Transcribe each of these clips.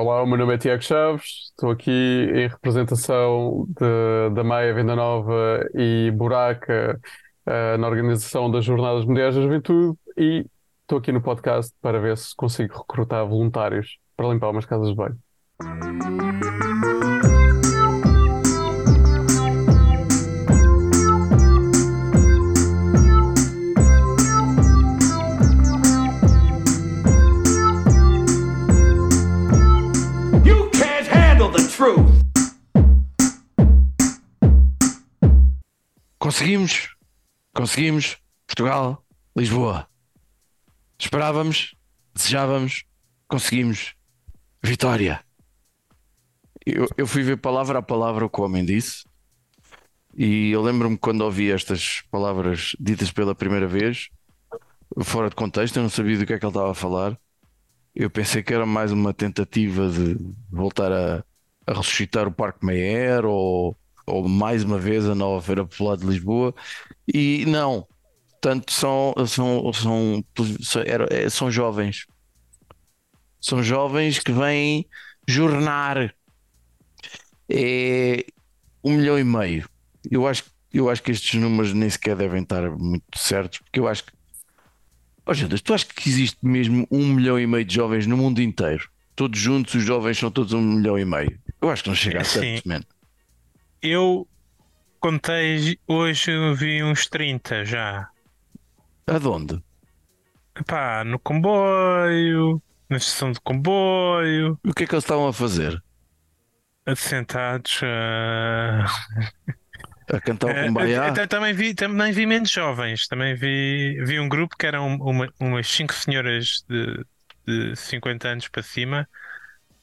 Olá, o meu nome é Tiago Chaves, estou aqui em representação da Maia Venda Nova e Buraca, eh, na organização das Jornadas Mundiais da Juventude e estou aqui no podcast para ver se consigo recrutar voluntários para limpar umas casas de banho. Conseguimos, conseguimos. Portugal, Lisboa. Esperávamos, desejávamos, conseguimos. Vitória. Eu, eu fui ver palavra a palavra o que o homem disse. E eu lembro-me quando ouvi estas palavras ditas pela primeira vez, fora de contexto, eu não sabia do que é que ele estava a falar. Eu pensei que era mais uma tentativa de voltar a, a ressuscitar o Parque Meyer ou, ou mais uma vez a nova Feira Popular de Lisboa. E não, tanto são, são, são, é, são jovens. São jovens que vêm jornar. É um milhão e meio. Eu acho, eu acho que estes números nem sequer devem estar muito certos, porque eu acho que. Oh, Judas, tu achas que existe mesmo um milhão e meio de jovens no mundo inteiro? Todos juntos, os jovens são todos um milhão e meio. Eu acho que não chega a tanto, man. Eu contei hoje, vi uns 30 já. Aonde? Epá, no comboio, na estação de comboio, O que é que eles estavam a fazer? assentados. ah, A cantar o eh, Kumbaya? eh, também vi, também vi menos jovens. Também vi, vi um grupo que eram uma- umas cinco senhoras de, de 50 anos para cima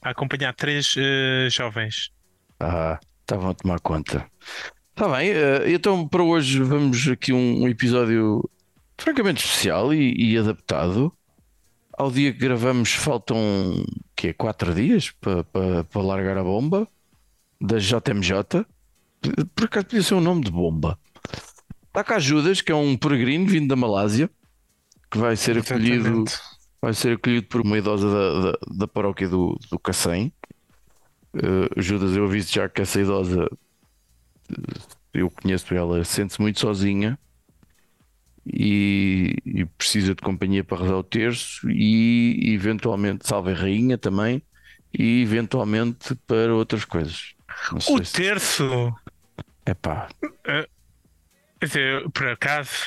a acompanhar três eh, jovens. Ah, estavam a tomar conta. Está bem, eh, então para hoje vamos aqui um, episódio francamente especial e, e adaptado. Ao dia que gravamos faltam que quatro dias para para- para largar a bomba da JMJ. Por acaso podia ser um nome de bomba. Está cá Judas, que é um peregrino vindo da Malásia, que vai ser acolhido vai ser acolhido por uma idosa da, da, da paróquia do, do Cacém. Eh, Judas, eu aviso já que essa idosa, eh, eu conheço ela, sente-se muito sozinha e, e precisa de companhia para rezar o terço e eventualmente, salve a rainha também, e eventualmente para outras coisas. O se... terço, Epá, quer dizer, por acaso,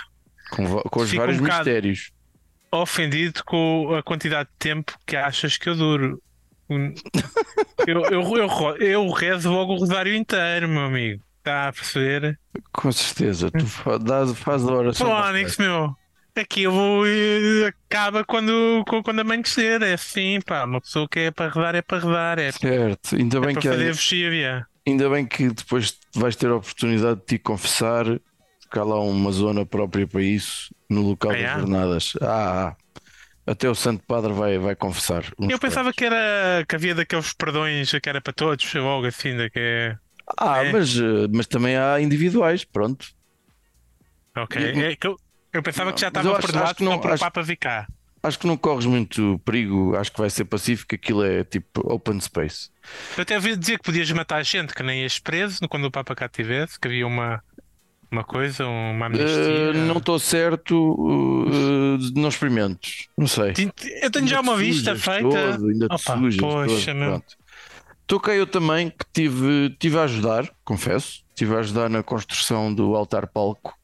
com, com os um vários bocado- mistérios. ofendido com a quantidade de tempo que achas que eu duro. Eu, eu, eu, eu rezo logo o rosário inteiro, meu amigo. Está a perceber? Com certeza, tu fa- dás, faz a oração. Fónix, meu. Aquilo eh, acaba quando, quando amanhecer. É assim, pá. Uma pessoa que é para rezar é para rezar. É, Certo, ainda é bem para que há- fazer. Ainda bem que depois vais ter a oportunidade de te confessar, porque há lá uma zona própria para isso, no local Ah, das é? jornadas. Ah, ah. Até o Santo Padre vai, vai confessar. Eu pensava que era que havia daqueles perdões que era para todos, logo assim, da que é. Ah, é. mas, eh, mas também há individuais, pronto. Ok. E- É eu, eu pensava que já estava acho- perdoado acho que não- para o Papa vir cá. Acho que não corres muito perigo, acho que vai ser pacífico, aquilo é tipo open space. Eu até ouvi dizer que podias matar gente, que nem ias preso quando o Papa cá estivesse, que havia uma, uma coisa, uma amnistia. Eh, não estou certo, eh, não experimentes, não sei. Eu tenho já uma te vista feita. todo, ainda te Opa, sujas poxa, todo, meu. cá eu também que tive, tive a ajudar, confesso, tive a ajudar na construção do altar palco.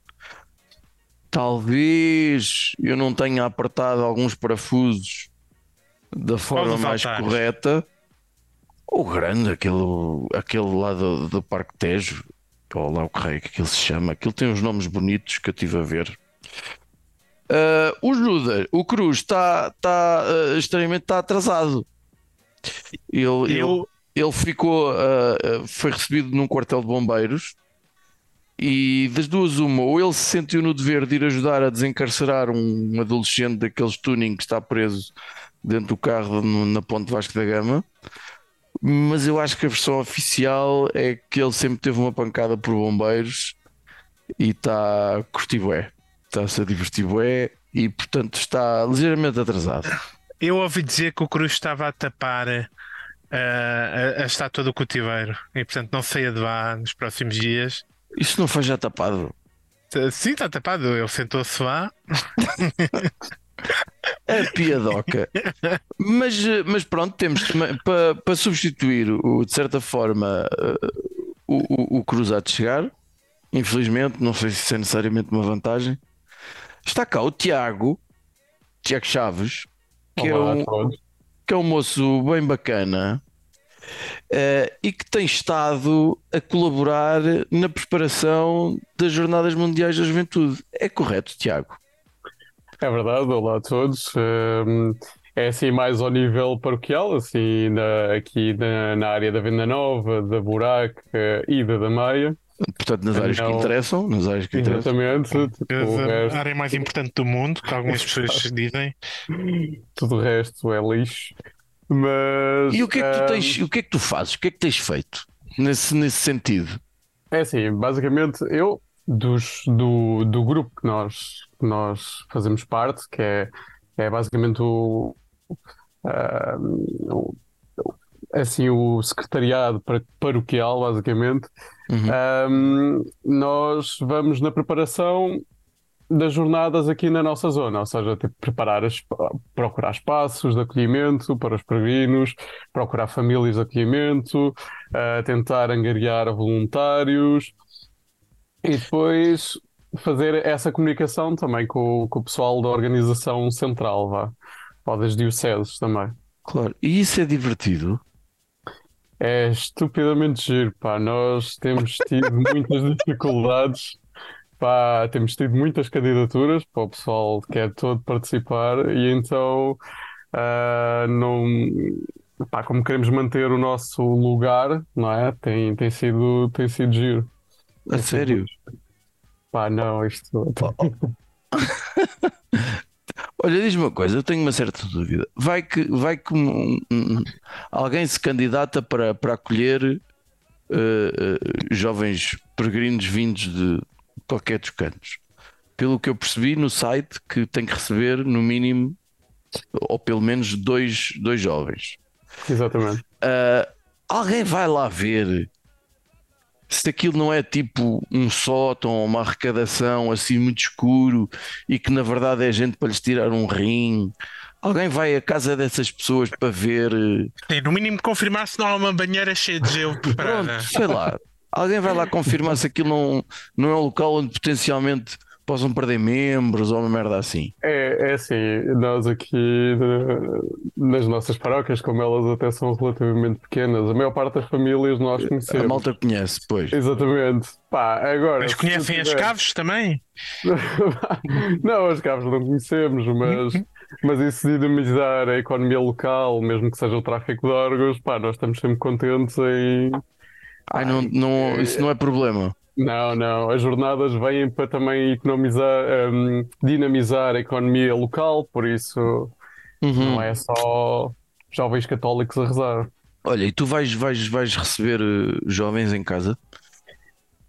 Talvez eu não tenha apertado alguns parafusos da forma mais correta. O grande, aquele, aquele lá do, do Parque Tejo, ou lá o que raio que aquilo se chama, aquilo tem uns nomes bonitos que eu tive a ver. Ah, o Judas, o Cruz está está ah, extremamente está atrasado. Ele, ele, Eu, ele ficou, ah, ah, foi recebido num quartel de bombeiros e das duas uma, ou ele se sentiu no dever de ir ajudar a desencarcerar um adolescente daqueles tuning que está preso dentro do carro no- na Ponte Vasco da Gama, mas eu acho que a versão oficial é que ele sempre teve uma pancada por bombeiros e está a curtir bué, está-se a divertir bué e portanto está ligeiramente atrasado. eu ouvi dizer que o Cruz estava a tapar a, a, a estátua do cutiveiro e portanto não saia de lá nos próximos dias. Isso não foi já tapado. Sim, está tapado. Ele sentou-se lá. A piadoca. mas, eh, mas pronto, temos para pa substituir, o, de certa forma, eh, o, o, o cruzado chegar. Infelizmente, não sei se é necessariamente uma vantagem. Está cá o Tiago, Tiago Chaves, que, é Olá um, a todos. que é um moço bem bacana eh, e que tem estado a colaborar na preparação das Jornadas Mundiais da Juventude. É correto, Tiago? É verdade, olá a todos. Hum, É assim mais ao nível paroquial, assim na- aqui na, na área da Venda Nova, da Buraca e da da Meia. Portanto, nas áreas que interessam, nas áreas que interessam. Exatamente. Tipo, o A área mais importante do mundo, que algumas pessoas dizem. tudo o resto é lixo. Mas E o que é que tu tens, o que é que tu fazes? O que é que tens feito nesse, nesse sentido? É assim, basicamente eu dos, do, do grupo que nós, que nós fazemos parte, que é, é basicamente o, ah, o- assim, o secretariado paroquial, basicamente, Uhum. Ahm, nós vamos na preparação das jornadas aqui na nossa zona, ou seja, tipo, preparar as- procurar espaços de acolhimento para os peregrinos, procurar famílias de acolhimento, ah, tentar angariar voluntários e depois fazer essa comunicação também com, o- com o pessoal da organização central, vá, ou das dioceses também. Claro, e isso é divertido. É estupidamente giro, pá. Nós temos tido muitas dificuldades, pá. Temos tido muitas candidaturas para o pessoal que quer todo participar e então, ah, não, pá, como queremos manter o nosso lugar, não é? Tem, tem sido, tem sido giro. A sério. Pá, não, isto. Olha, diz-me uma coisa, eu tenho uma certa dúvida. Vai que, vai que um- um- alguém se candidata para, para acolher eh, eh, jovens peregrinos vindos de qualquer dos cantos. Pelo que eu percebi no site, que tem que receber no mínimo, ou pelo menos dois, dois jovens. Exatamente. Ah, alguém vai lá ver se aquilo não é tipo um sótão ou uma arrecadação assim muito escuro e que na verdade é gente para lhes tirar um rim. Alguém vai à casa dessas pessoas para ver. eh, Sim, no mínimo confirmar se não há uma banheira cheia de gelo preparada. Pronto, sei lá. Alguém vai lá confirmar se aquilo não, não é um local onde potencialmente possam perder membros ou uma merda assim. É, é assim, nós aqui nas nossas paróquias, como elas até são relativamente pequenas, a maior parte das famílias nós A conhecemos. malta conhece, pois. Exatamente. Pá, agora. Mas conhecem as caves também? não, as caves não conhecemos, mas, mas isso de dinamizar a economia local, mesmo que seja o tráfico de órgãos, pá, nós estamos sempre contentes em. Ai, não, não, isso não é problema. Não, não, as jornadas vêm para também economizar, hum, dinamizar a economia local, por isso Uhum. não é só jovens católicos a rezar. Olha, e tu vais, vais, vais receber eh, jovens em casa?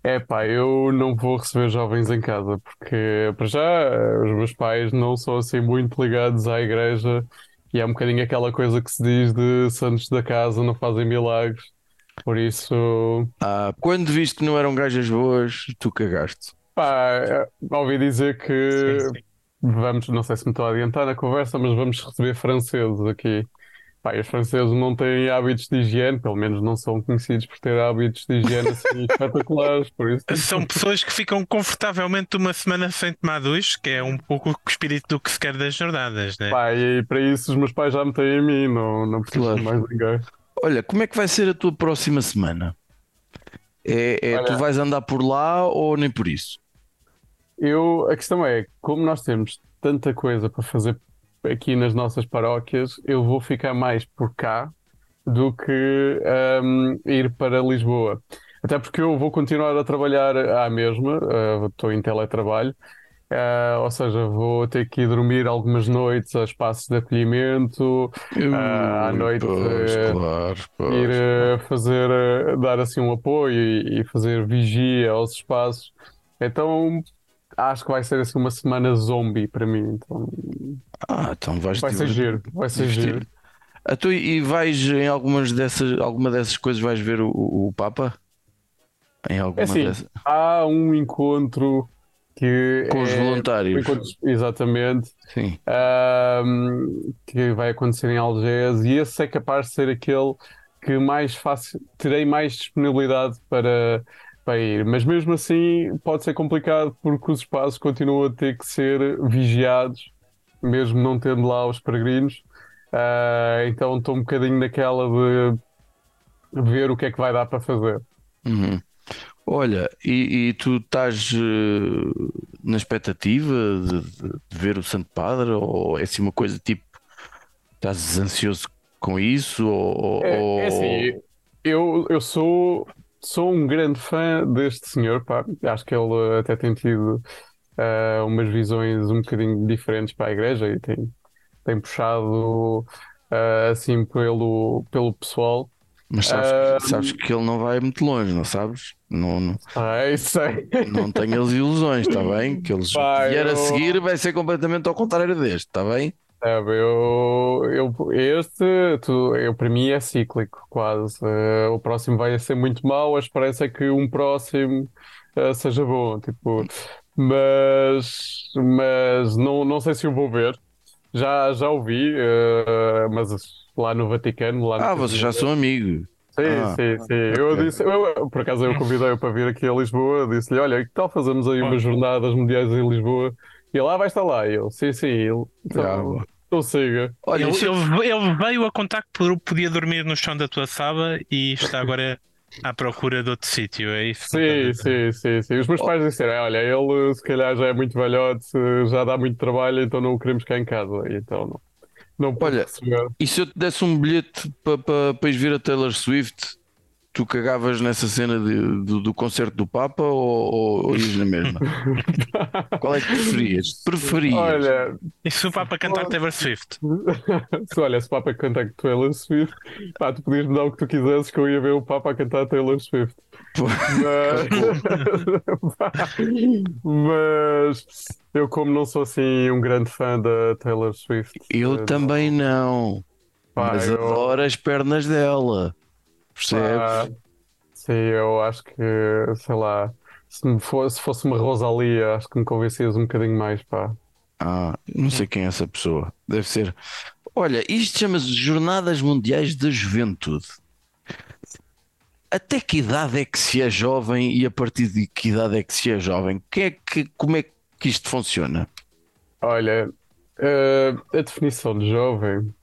É pá, eu não vou receber jovens em casa, porque para já eh, os meus pais não são assim muito ligados à igreja e é um bocadinho aquela coisa que se diz de santos da casa não fazem milagres. Por isso, Ah, quando viste que não eram gajas boas, tu cagaste. pá, ouvi dizer que Sim, sim. vamos, não sei se me estou a adiantar na conversa, mas vamos receber franceses aqui. Pá, e os franceses não têm hábitos de higiene, pelo menos não são conhecidos por ter hábitos de higiene assim espetaculares, por isso. São pessoas que ficam confortavelmente uma semana sem tomar duche, que é um pouco o espírito do que se quer das jornadas, né? Pá, e para isso os meus pais já me têm a mim, não, não preciso Claro. de mais ninguém. Olha, como é que vai ser a tua próxima semana? É, é- tu vais andar por lá ou nem por isso? Eu, a questão é, como nós temos tanta coisa para fazer aqui nas nossas paróquias, eu vou ficar mais por cá do que hum, ir para Lisboa. Até porque eu vou continuar a trabalhar à mesma, uh, estou em teletrabalho, uh, ou seja, vou ter que ir dormir algumas noites a espaços de acolhimento, Ah, à noite, pois, eh, claro, pois. ir uh, fazer, uh, dar assim um apoio e, e fazer vigia aos espaços. Então acho que vai ser assim uma semana zombie para mim. Então Ah, então vais vai ser giro, vai ser giro. Ah, tu, e vais em algumas dessas, alguma dessas coisas vais ver o, o, o Papa? Em alguma É assim, dessas? há um encontro que Com os é- voluntários. encontros- exatamente, Sim. ahm, que vai acontecer em Algés, e esse é capaz de ser aquele que mais fácil, terei mais disponibilidade para, para ir. Mas mesmo assim pode ser complicado porque os espaços continuam a ter que ser vigiados, mesmo não tendo lá os peregrinos. Ah, então estou um bocadinho naquela de ver o que é que vai dar para fazer. Uhum. Olha, e, e tu estás eh, na expectativa de, de- de ver o Santo Padre? Ou é assim uma coisa tipo, estás ansioso com isso? Ou, É, ou- é assim, eu, eu sou, sou um grande fã deste senhor, pá. Acho que ele até tem tido ah, umas visões um bocadinho diferentes para a igreja e tem, tem puxado ah, assim pelo, pelo pessoal. Mas sabes, Ah, sabes que ele não vai muito longe, não sabes? Não, não, Ai, sei. não tenhas ilusões, está bem? Que eles Pá, vier a eu- seguir vai ser completamente ao contrário deste, está bem? Sabe, eu, eu, este, tu, eu, para mim é cíclico, quase. Eh, o próximo vai ser muito mau, a esperança é que um próximo eh, seja bom, tipo, mas, mas não, não sei se eu vou ver. Já, já ouvi, eh, mas lá no Vaticano, lá no Ah, vocês já são amigos. Sim, Ah, sim, sim. Eu disse, eu, por acaso eu convidei-o para vir aqui a Lisboa, disse-lhe, olha, que tal fazermos aí umas jornadas mundiais em Lisboa? E ele, ah, vai estar lá. E eu, sim, sim, ele, então, Ah, então siga. Olha, Ele, ele- ele veio a contar que pod- podia dormir no chão da tua sala e está agora à procura de outro sítio, é isso? Sim, sim, sim, sim. Os meus pais disseram, olha, ele se calhar já é muito velhote, já dá muito trabalho, então não o queremos cá em casa. Então não, não Olha. E se eu te desse um bilhete para pa, ires ver a Taylor Swift, tu cagavas nessa cena de- do, do concerto do Papa ou, ou, ou ias na mesma? Qual é que preferias? Preferias? Olha, E se o Papa cantar Taylor Swift? se olha, se o Papa canta Taylor Swift, pá, tu podias me dar o que tu quisesses que eu ia ver o Papa a cantar Taylor Swift. Mas, mas eu, como não sou assim um grande fã da Taylor Swift, Eu eh, também não, Pá, mas eu- adoro as pernas dela. Percebes? pá, sim, eu acho que, sei lá, se, me fosse, se fosse uma Rosalia, acho que me convencias um bocadinho mais, pá. Ah, não sei quem é essa pessoa. Deve ser. Olha, isto chama-se Jornadas Mundiais da Juventude. Até que idade é que se é jovem e a partir de que idade é que se é jovem? Que é que, como é que isto funciona? Olha, eh, a definição de jovem,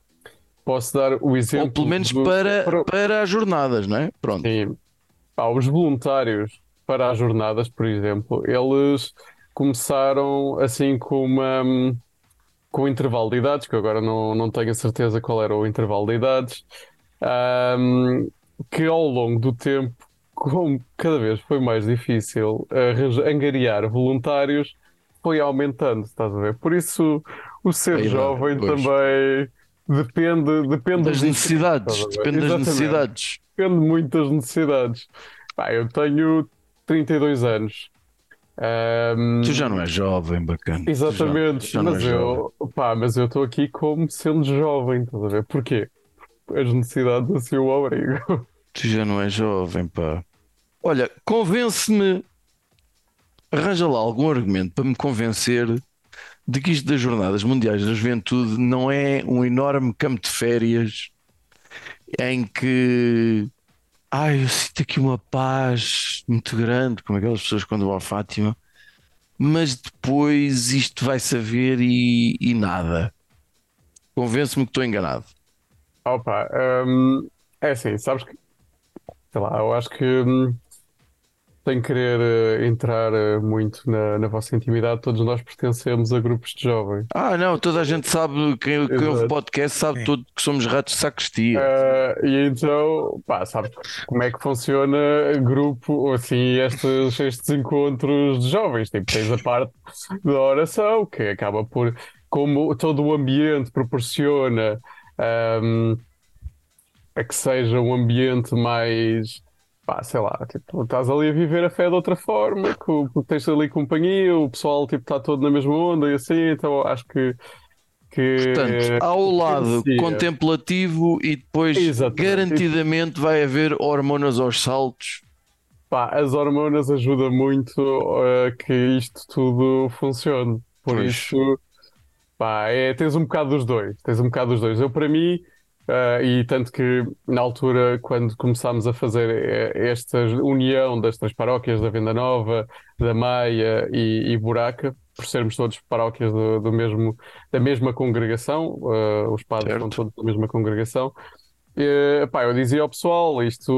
posso dar o exemplo. Ou pelo menos do- para, para- para as jornadas, não é? Pronto. Sim. Os voluntários para as jornadas, por exemplo, eles começaram assim com uma, com um intervalo de idades, que eu agora não, não tenho a certeza qual era o intervalo de idades, ahm, que ao longo do tempo, como cada vez foi mais difícil angariar voluntários, foi aumentando, estás a ver? Por isso, o ser A idade, jovem pois. também depende, depende Das necessidades, depende das Exatamente necessidades. depende muito das necessidades. Pá, eu tenho 32 anos. Ahm, Tu já não és jovem, bacana. Tu já- Exatamente, já não mas jovem. eu, pá, mas eu estou aqui como sendo jovem, estás a ver? Porquê? As necessidades assim o obrigam. Tu já não és jovem, pá. Olha, convence-me. Arranja lá algum argumento para me convencer de que isto das Jornadas Mundiais da Juventude não é um enorme campo de férias em que. Ai, eu sinto aqui uma paz muito grande, como aquelas pessoas quando vão à Fátima, mas depois isto vai saber e, e nada. Convence-me que estou enganado. Opa, ahm, é assim, sabes que, sei lá, eu acho que hum, sem querer eh, entrar eh, muito na, na vossa intimidade, todos nós pertencemos a grupos de jovens. Ah, não, toda a gente sabe, quem, quem ouve podcast sabe Sim. todo que somos ratos de sacristia. Ah, e então, pá, sabes como é que funciona grupo, ou assim, estes, estes encontros de jovens? Tipo, tens a parte da oração, que acaba por, como todo o ambiente proporciona, ahm, a que seja um ambiente mais, pá, sei lá, tipo, estás ali a viver a fé de outra forma, que, que tens ali companhia, o pessoal, tipo, está todo na mesma onda e assim, então acho que que. Portanto, há o lado contemplativo e depois Exatamente. garantidamente vai haver hormonas aos saltos. Pá, as hormonas ajudam muito a que isto tudo funcione. Por Pois. isso, pá, é, tens um bocado dos dois. Tens um bocado dos dois. Eu, para mim, ah, e tanto que na altura, quando começámos a fazer eh, esta união das três paróquias, da Venda Nova, da Maia e, e Buraca, por sermos todos paróquias do, do mesmo, da mesma congregação, ah, os padres são todos da mesma congregação. Eh, pá, eu dizia ao pessoal, isto,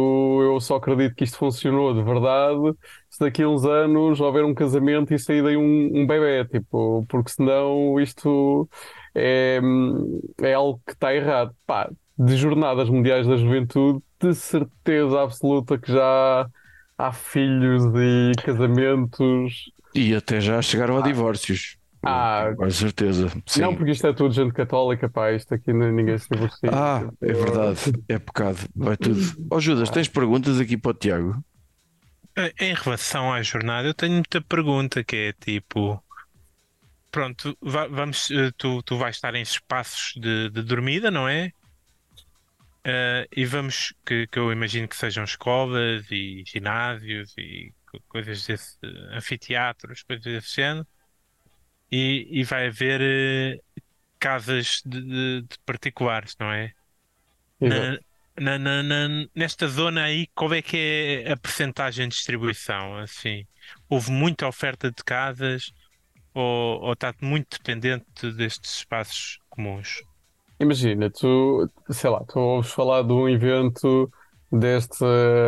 eu só acredito que isto funcionou de verdade se daqui a uns anos houver um casamento e sair daí um, um bebé, tipo, porque senão isto é, é algo que está errado. Pá, de Jornadas Mundiais da Juventude, de certeza absoluta que já há filhos e casamentos. E até já chegaram a divórcios. Ah. Com certeza. Sim. Não, porque isto é tudo gente católica, pá, isto aqui ninguém se divorcia. Ah, é verdade. É pecado. Vai tudo. Ó Judas, tens perguntas aqui para o Tiago? Em relação à jornada, eu tenho muita pergunta que é tipo, pronto, va- vamos, eh, tu, tu vais estar em espaços de, de dormida, não é? Eh, e vamos, que, que eu imagino que sejam escolas e ginásios e co- coisas desse, anfiteatros, coisas desse género. E, e vai haver eh, casas de, de- de particulares, não é? Na- na- na- nesta zona aí, qual é que é a percentagem de distribuição? Assim, houve muita oferta de casas ou, ou está muito dependente destes espaços comuns? Imagina, tu, sei lá, tu ouves falar de um evento deste,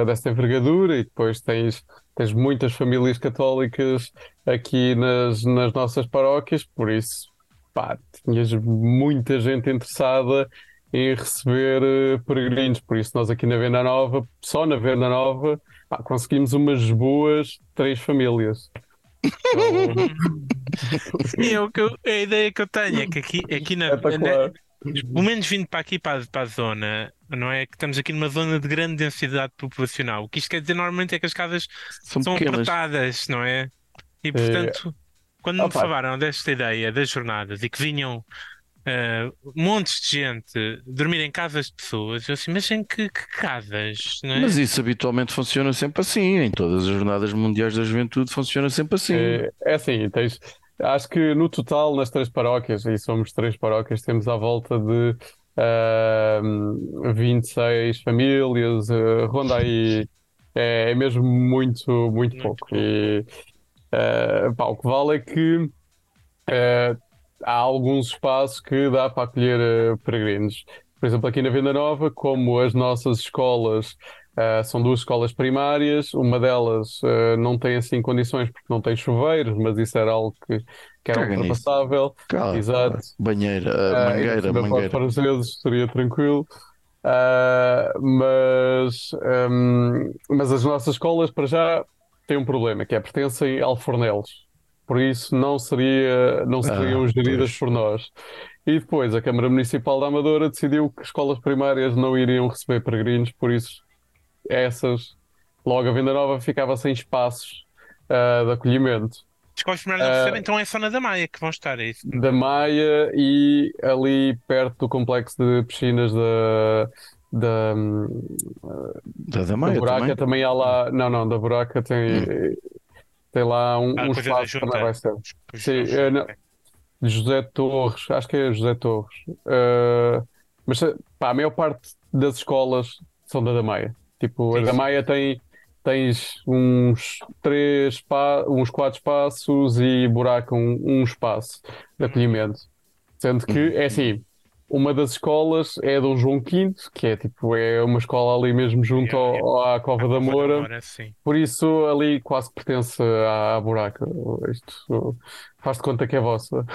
desta envergadura e depois tens, tens muitas famílias católicas aqui nas, nas nossas paróquias, por isso, pá, tinhas muita gente interessada em receber eh, peregrinos, por isso nós aqui na Venda Nova, só na Venda Nova, pá, conseguimos umas boas três famílias. Então, Sim, é o que eu- a ideia que eu tenho é que aqui, aqui na, espetacular. na- pelo menos vindo para aqui para, a- para a zona, não é? Que estamos aqui numa zona de grande densidade populacional. O que isto quer dizer normalmente é que as casas São são apertadas, não é? E portanto, quando me Opa. falaram desta ideia das jornadas e que vinham eh, montes de gente dormir em casas de pessoas, eu assim, mas em que, que casas? Não é? Mas isso habitualmente funciona sempre assim. Em todas as jornadas mundiais da juventude funciona sempre assim. É, é assim, tens, acho que no total, nas três paróquias, e somos três paróquias, temos à volta de ah, 26 famílias, ah, ronda aí, é, é mesmo muito, muito Muito pouco. pouco. E ah, pá, o que vale é que ah, há alguns espaços que dá para acolher ah, peregrinos. Por exemplo, aqui na Venda Nova, como as nossas escolas ah, são duas escolas primárias, uma delas ah, não tem assim condições porque não tem chuveiros, mas isso era algo que, que era Caga ultrapassável. Cala, Exato. Banheira, mangueira, ainda para os mangueira. franceses seria tranquilo. Mas, ahm, mas as nossas escolas, para já, têm um problema, que é pertencem a alfornelos. Por isso, não seria, não seriam Ah, geridas pois. por nós. E depois, a Câmara Municipal da Amadora decidiu que escolas primárias não iriam receber peregrinos, por isso, essas, logo a Venda Nova ficava sem espaços ah, de acolhimento. As escolas primárias não Ah, recebem, então é só na da Maia que vão estar, é isso? da Maia e ali perto do complexo de piscinas da, da, Da da da Maia Buraca também. também há lá. Não, não, da Buraca tem, tem lá um, Ah, um da espaço também vai ser. Pois Sim, não, é, não. José Torres, acho que é José Torres. Ah, mas pá, a maior parte das escolas são da da Maia. Tipo, a Sim, da sim. Maia tem. Tens uns três, uns quatro espaços e Buraca um, um espaço de acolhimento. Sendo que, é assim, uma das escolas é Dom João V, que é tipo, é uma escola ali mesmo junto Yeah, ao- à Cova da Moura. Moura, sim. Por isso ali quase pertence à, à Buraca. Isto faz de conta que é vossa.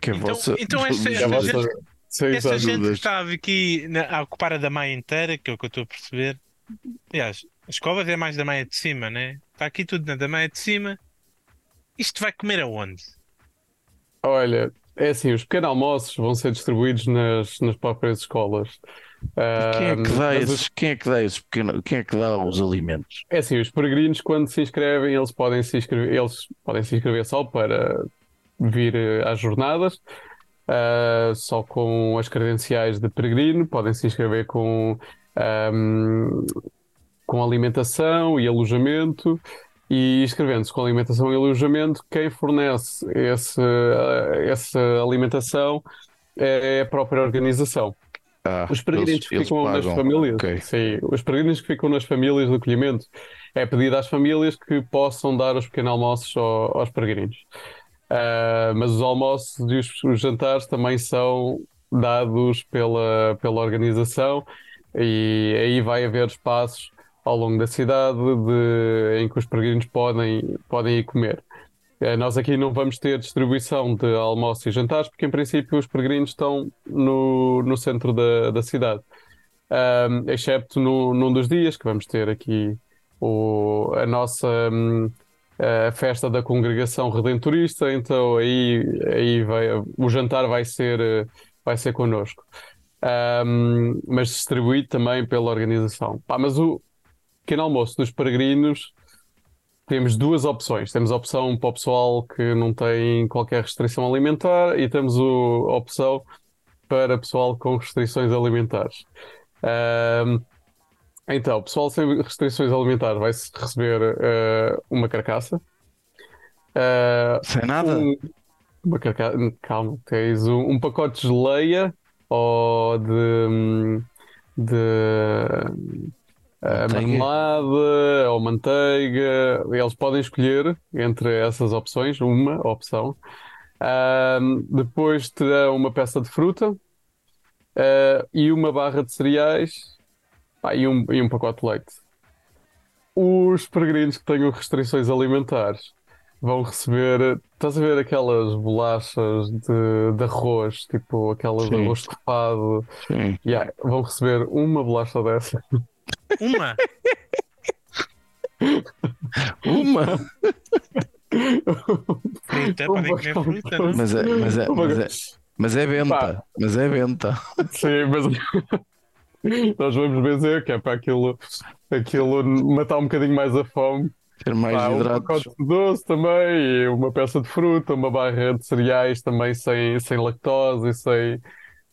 Que é Então- vossa. então esta- É esta vossa. gente- exato. gente que está aqui na- a ocupar a da Maia inteira, que é o que eu estou a perceber. Aliás, as escolas é mais da Maia de cima, né? Está aqui tudo na da Maia de cima. Isto vai comer aonde? Olha, é assim, os pequenos almoços vão ser distribuídos nas, nas próprias escolas. Quem é que dá mas esses, quem é que dá esses pequenos, quem é que dá os alimentos? É assim, os peregrinos quando se inscrevem, eles podem se inscrever, eles podem se inscrever só para vir eh, às jornadas, ah, só com as credenciais de peregrino, podem se inscrever com, ahm, com alimentação e alojamento. E inscrevendo-se com alimentação e alojamento, quem fornece esse, ah, essa alimentação é a própria organização. Ah, Os peregrinos que ficam nas famílias, Ok. sim, os peregrinos que ficam nas famílias de acolhimento, é pedido às famílias que possam dar os pequenos almoços ao- aos peregrinos. Ah, mas os almoços e os, os jantares também são dados pela, pela organização e aí vai haver espaços ao longo da cidade de- em que os peregrinos podem, podem ir comer. Eh, Nós aqui não vamos ter distribuição de almoços e jantares, porque em princípio os peregrinos estão no, no centro da, da cidade. Ahm, excepto no, num dos dias que vamos ter aqui o, a nossa hum, a festa da congregação redentorista, então aí, aí vai, o jantar vai ser, vai ser connosco. Ahm, mas distribuído também pela organização. Pá, mas o pequeno almoço dos peregrinos temos duas opções. Temos a opção para o pessoal que não tem qualquer restrição alimentar e temos o- a opção para pessoal com restrições alimentares. Ahm, então, o pessoal sem restrições alimentares vai receber eh, uma carcaça. Ah, Sem nada? um- uma carcaça. Calma, tens um, um pacote de geleia ou de. hum, de ah, marmelada ou manteiga. Eles podem escolher entre essas opções, uma opção. Ahm, depois terão uma peça de fruta ah, e uma barra de cereais pá, e, um, e um pacote de leite. Os peregrinos que tenham restrições alimentares vão receber, estás a ver aquelas bolachas de, de arroz, tipo aquelas de Sim. arroz estufado, Sim. Yeah, vão receber uma bolacha dessa. Uma. Uma! Fruta, podem comer fruta, não é? Mas é, mas é, mas é, mas é venta. Mas é venta. Sim, mas nós vamos benzer que é para aquilo, aquilo matar um bocadinho mais a fome. Ter mais Pá, um hidratos. pacote de doce também, e uma peça de fruta, uma barra de cereais também sem, sem lactose e sem.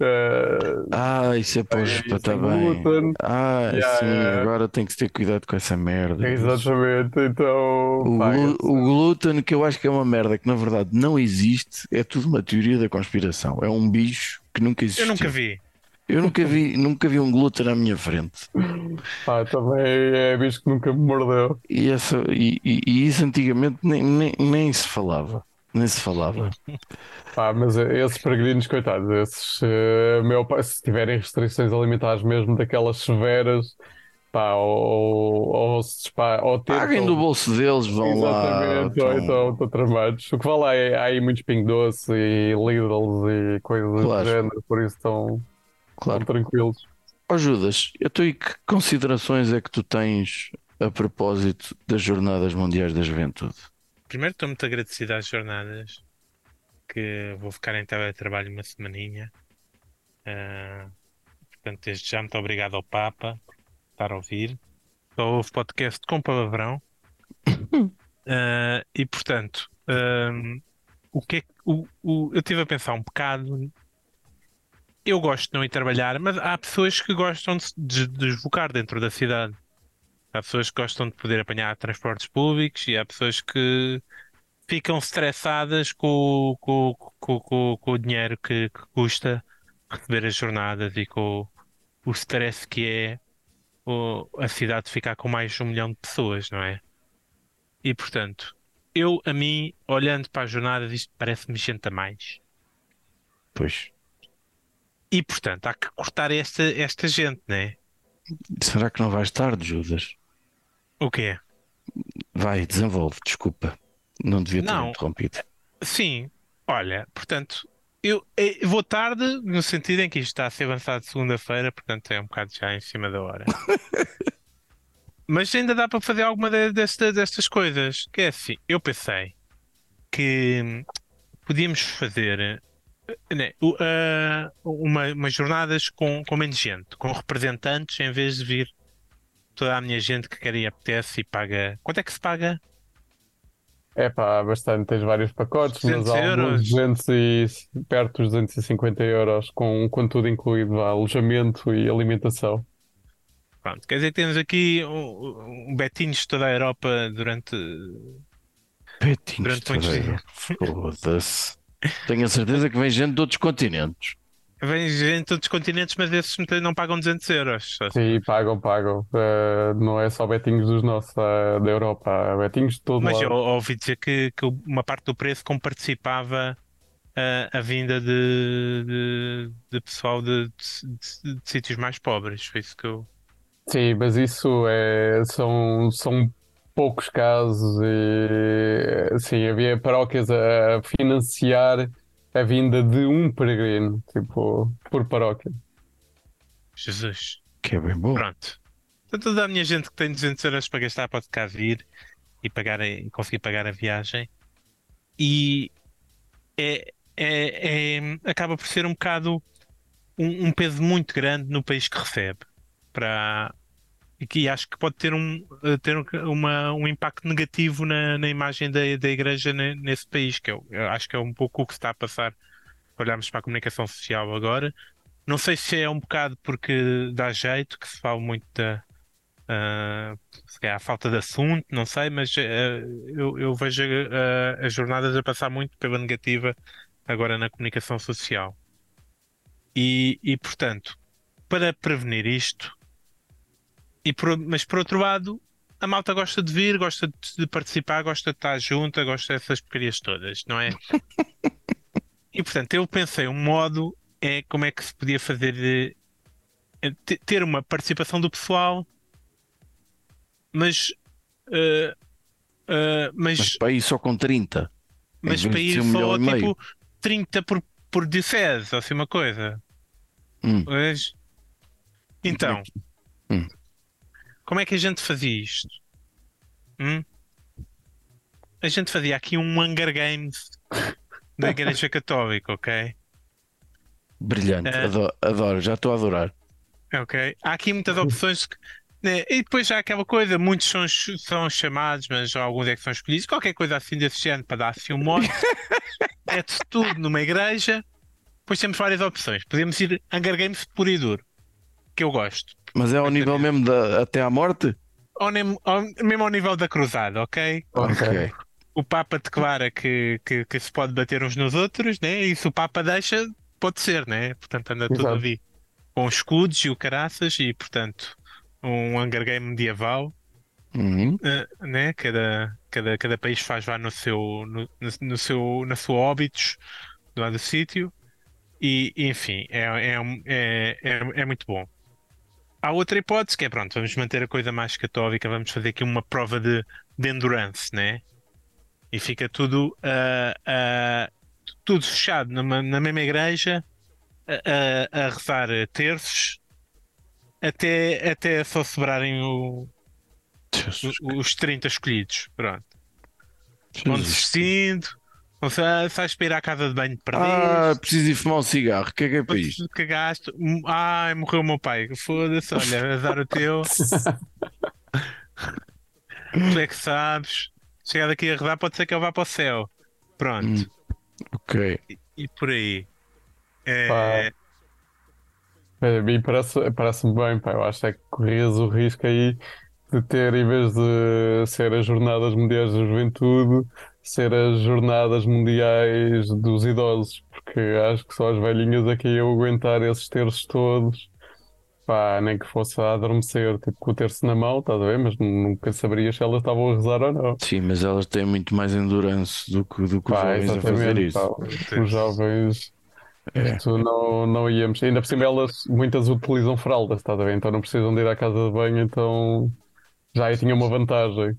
Eh, Ah, isso é para tá bem. glúten. Ah, Yeah, sim, yeah. agora tem que ter cuidado com essa merda. Exatamente, então. O, pá, glu- o glúten, que eu acho que é uma merda que na verdade não existe, é tudo uma teoria da conspiração. É um bicho que nunca existiu. Eu nunca vi. Eu nunca vi, nunca vi um glúten à minha frente. pá, também é bicho que nunca me mordeu. E, essa, e, e- e isso antigamente nem, nem, nem se falava. Nem se falava. Pá, mas esses peregrinos, coitados, esses, eh, meu se tiverem restrições alimentares mesmo daquelas severas, pá, ou, ou, se despa- ou tentam- Paguem do bolso deles, vão lá. Exatamente, ou então- estão tramados. O que vai lá é há aí muitos Ping Doce e Lidls e coisas Claro. do género, por isso estão, Claro. estão tranquilos. Ó Judas, então e que considerações é que tu tens a propósito das Jornadas Mundiais da Juventude? Primeiro estou muito agradecido às jornadas que vou ficar em teletrabalho uma semaninha. Ah, portanto, desde já muito obrigado ao Papa por estar a ouvir. Só houve podcast com palavrão. Ah, e portanto, ahm, o que é que- o, o- eu estive a pensar um bocado. Eu gosto de não ir trabalhar, mas há pessoas que gostam de se des- deslocar dentro da cidade. Há pessoas que gostam de poder apanhar transportes públicos e há pessoas que ficam estressadas com, o- com, com, com o dinheiro que, que custa receber as jornadas e com o, o stress que é o- a cidade ficar com mais de um milhão de pessoas, não é? E portanto, eu a mim, olhando para as jornadas, isto parece-me gente a mais. Pois, E portanto, há que cortar esta, esta gente, não é? será que não vais tarde, Judas? O quê? Vai, desenvolve, desculpa. Não devia ter Não. interrompido. Sim, olha, portanto, eu, eu vou tarde no sentido em que isto está a ser lançado segunda-feira, portanto é um bocado já em cima da hora. Mas ainda dá para fazer alguma de- desta- destas coisas. Que é assim, eu pensei que podíamos fazer eh, né, o- ah, uma, umas jornadas com, com menos gente, com representantes, em vez de vir toda a minha gente que quer e apetece e paga. Quanto é que se paga? É pá, há bastante, tens vários pacotes, mas 200 há euros. alguns 200 e perto dos 250 euros com, com tudo incluído, vá, alojamento e alimentação. Pronto, quer dizer que temos aqui um, um betinhos de toda a Europa durante. Petinhos Durante muitos também. Foda-se. Tenho a certeza que vem gente de outros continentes. Vem gente todos os continentes, mas esses não pagam 200 euros. Sim, pagam, pagam. Eh, não é só betinhos dos nossos, eh, da Europa, há betinhos de todo Mas lado. eu ouvi dizer que, que uma parte do preço comparticipava a, a vinda de, de, de pessoal de, de- de sítios mais pobres. Foi isso que eu. Sim, mas isso é, são, são poucos casos e sim, havia paróquias a financiar a vinda de um peregrino, tipo, por paróquia. Jesus. Que é bem bom. Pronto. Então, toda a minha gente que tem 200 euros para gastar pode cá vir e, pagar, a- e conseguir pagar a viagem. E é, é- é- acaba por ser um bocado um, um peso muito grande no país que recebe. Para, e que acho que pode ter um, eh, ter um- uma, um impacto negativo na, na imagem da, da igreja ne- nesse país, que eu, eu acho que é um pouco o que está a passar. Olharmos para a comunicação social agora. Não sei se é um bocado porque dá jeito, que se fala muito da ah, se falta de assunto, não sei, mas eh, eu, eu vejo eh, as jornadas a passar muito pela negativa agora na comunicação social. E, e portanto, para prevenir isto, e por- mas por outro lado, a malta gosta de vir, gosta de, de participar, gosta de estar junta, gosta dessas porcarias todas, não é? E portanto, eu pensei um modo é como é que se podia fazer eh, te- ter uma participação do pessoal, mas eh, eh, mas, Mas para ir só com 30. mas para de ir só tipo 30 por, por diocese, ou assim uma coisa. Hum. Mas- Então, Hum. Como é que a gente fazia isto? Hum? A gente fazia aqui um Hunger Games da Igreja Católica, ok? Brilhante. É. Adoro, adoro, já estou a adorar. Ok. Há aqui muitas opções que. né, E depois há aquela coisa, muitos são, são chamados, mas alguns é que são escolhidos, qualquer coisa assim desse género para dar assim um modo. Mete-se tudo numa igreja, depois temos várias opções. Podemos ir Hunger Games puro e duro, que eu gosto. Mas é ao nível mesmo da, até à morte? Ao nem- ao- mesmo ao nível da cruzada, ok? Ok. O Papa declara que, que, que se pode bater uns nos outros, né? E se o Papa deixa, pode ser, né? Portanto, anda tudo Exato. ali com escudos e o caraças, e portanto, um Hunger Game medieval. Uhum. Uh, né? Cada, cada, cada país faz lá no seu, no, no, seu, na sua óbitos do lado do sítio e enfim, é, é, é, é, é muito bom. Há outra hipótese que é pronto, vamos manter a coisa mais católica, vamos fazer aqui uma prova de, de endurance, né? E fica tudo, ah, ah, tudo fechado numa, na mesma igreja a, a, a rezar terços até, até só sobrarem o, o- os 30 escolhidos. Pronto. Vão se vais para ir à casa de banho de Ah, preciso ir fumar um cigarro. O que é que é para isto? Cagaste. Hum, Ai, morreu o meu pai. Foda-se, olha, azar o teu. Tu é que sabes. Chegar daqui a rodar, pode ser que ele vá para o céu. Pronto. Hum. Ok. E por aí. É, Pá. É, A mim parece, parece-me bem, pá. Eu acho é que corrias o risco aí de ter, em vez de ser as Jornadas Mundiais da Juventude, ser as Jornadas Mundiais dos Idosos, porque acho que só as velhinhas aqui iam aguentar esses terços todos. Pá, nem que fosse a adormecer, tipo, com o terço na mão, estás a ver? Mas nunca saberias se elas estavam a rezar ou não. Sim, mas elas têm muito mais endurance do que, do que os Pá, jovens a fazer isso. pá. Os jovens. É. Isto não, não íamos. Ainda por cima, elas muitas utilizam fraldas, estás a ver? Então não precisam de ir à casa de banho, então já aí tinha uma vantagem.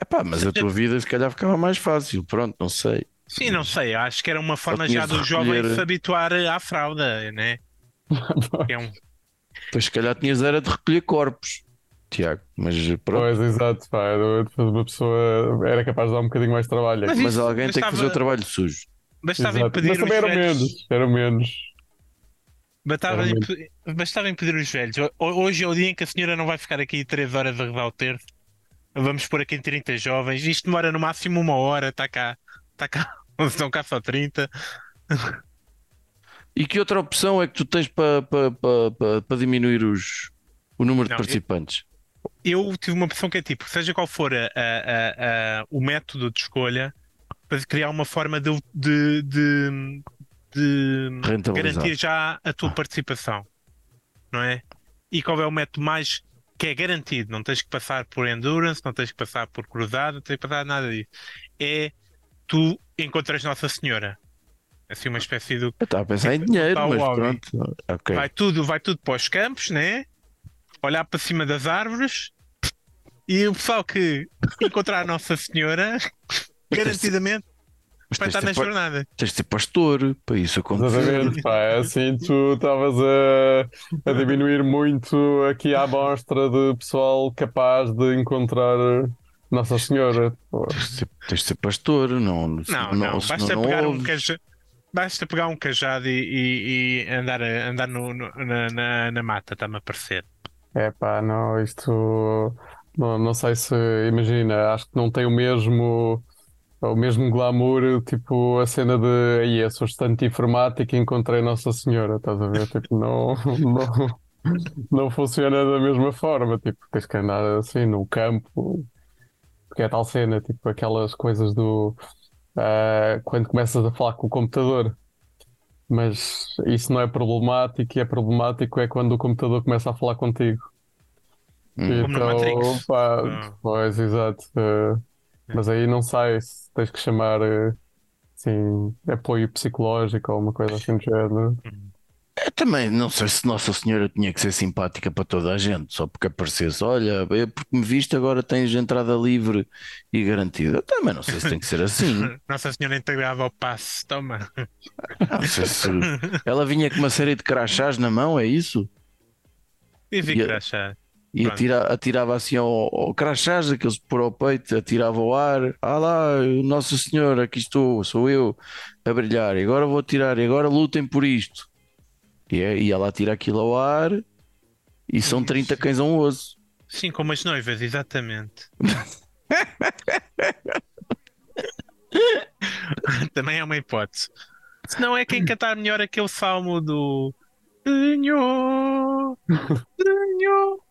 Epá, mas a tua vida se calhar ficava mais fácil. Pronto, não sei. Sim, não sei. Acho que era uma forma já do jovem recolher- se habituar à fralda, né? É um, Depois se calhar tinhas era de recolher corpos, Tiago. Mas pronto. Pois, exato, pá. uma pessoa era capaz de dar um bocadinho mais de trabalho. Mas Mas alguém tem que bastava- fazer o trabalho sujo. bastava Exato. impedir Mas os também eram velhos. menos, eram menos. Bastava, Era impe- bastava impedir os velhos. Ho- Hoje é o dia em que a senhora não vai ficar aqui três horas a rezar o terço. Vamos pôr aqui em 30 jovens, isto demora no máximo uma hora, está cá, está cá, estão cá só 30. E que outra opção é que tu tens para pa, pa, pa, pa diminuir os, o número de Não, eu- participantes? Eu tive uma opção que é tipo, seja qual for a- a- a- o método de escolha, para criar uma forma de, de, de, de garantir já a tua participação, não é? E qual é o método mais que é garantido? Não tens que passar por endurance, não tens que passar por cruzada, não tens que passar nada disso. É tu encontras Nossa Senhora. Assim, uma espécie de Eu estava a pensar em dinheiro, mas hobby. pronto. Ok. vai tudo, vai tudo para os campos, né? Olhar para cima das árvores e o pessoal que encontrar a Nossa Senhora garantidamente Mas vai tens estar de na jornada. tens de ter pastor para isso acontecer. Exatamente, pá, é assim tu estavas a, a diminuir muito aqui a amostra de pessoal capaz de encontrar Nossa Senhora. Tens de ser, tens de ser pastor, não. Não, não, senão basta não pegar um cajado. Basta pegar um cajado e, e- e andar, andar no, no- na, na, na mata, está-me a parecer. É pá, não, isto não, não sei se imagina, acho que não tem o mesmo o mesmo glamour, tipo a cena de aí, eu sou estudante informática e encontrei Nossa Senhora, estás a ver? Tipo, não, não, não funciona da mesma forma, tipo, tens que andar assim no campo, porque é tal cena, tipo, aquelas coisas do ah, quando começas a falar com o computador. Mas isso não é problemático, e é problemático é quando o computador começa a falar contigo. Hum. Como no Matrix. pá, Ah. pois, exato. eh, mas aí não se tens que chamar eh, assim, apoio psicológico ou uma coisa assim do género. Eu também não sei se Nossa Senhora tinha que ser simpática para toda a gente, só porque aparecesse, olha, eu porque me viste agora tens entrada livre e garantida. Eu também não sei se tem que ser assim. Nossa Senhora integrava ao passe, toma. Não sei se ela vinha com uma série de crachás na mão, é isso? E vi E a- crachá. E atira, atirava assim ao, ao crachás, aqueles por ao peito, atirava ao ar. Ah lá, Nossa Senhora, aqui estou, sou eu a brilhar. E agora vou atirar, e agora lutem por isto. E, é, e ela atira aquilo ao ar e são 30 cães a um osso. Sim, como as noivas, exatamente. Também é uma hipótese. Se não é quem cantar melhor aquele salmo do Senhor, Senhor,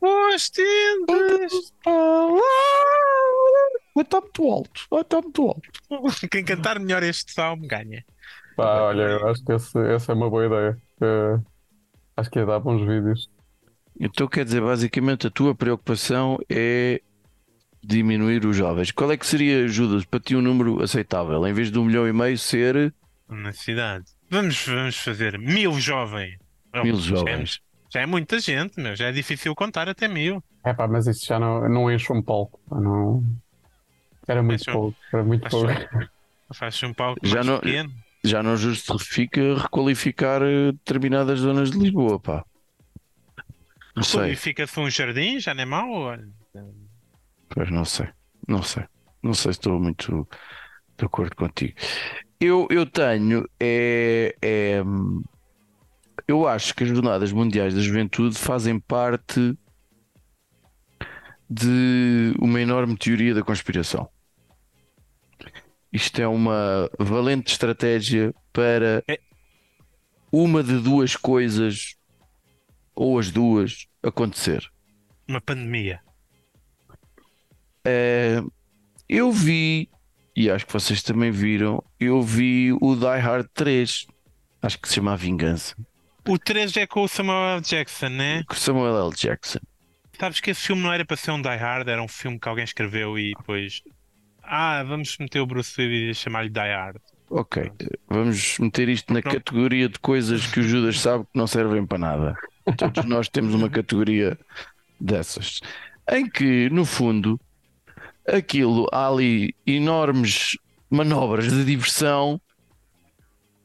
os tendes. Está muito alto, está muito alto. Quem cantar melhor este salmo ganha. Pá, olha, eu acho que esse- essa é uma boa ideia. Eh, acho que ia dar bons vídeos. Então quer dizer, basicamente a tua preocupação é diminuir os jovens. Qual é que seria, Judas, para ti um número aceitável? Em vez de um milhão e meio ser Na cidade. Vamos, vamos fazer mil jovens. Mil jovens. Já é muita gente, meu. Já é difícil contar até mil. É pá, mas isso já não, não enche um palco. Não... Era muito um- pouco. Era muito Acho- pouco. Faz um palco Já não- pequeno. Já não justifica requalificar eh, determinadas zonas de Lisboa, pá. Não sei, E fica-se um jardim, já não é mau? olha. pois não sei, não sei. Não sei se estou muito de acordo contigo. Eu, eu tenho, é, é, eu acho que as Jornadas Mundiais da Juventude fazem parte de uma enorme teoria da conspiração. Isto é uma valente estratégia para É. uma de duas coisas, ou as duas, acontecer. Uma pandemia. Eh, eu vi, e acho que vocês também viram, eu vi o Die Hard 3, acho que se chama A Vingança, O 3 é com o Samuel L. Jackson, né? com Samuel L. Jackson. Sabes que esse filme não era para ser um Die Hard, era um filme que alguém escreveu e depois. Ah, vamos meter o Bruce Willis e chamar-lhe Die Hard. Ok, vamos meter isto na Pronto. categoria de coisas que o Judas sabe que não servem para nada. Todos nós temos uma categoria dessas, em que, no fundo, aquilo há ali enormes manobras de diversão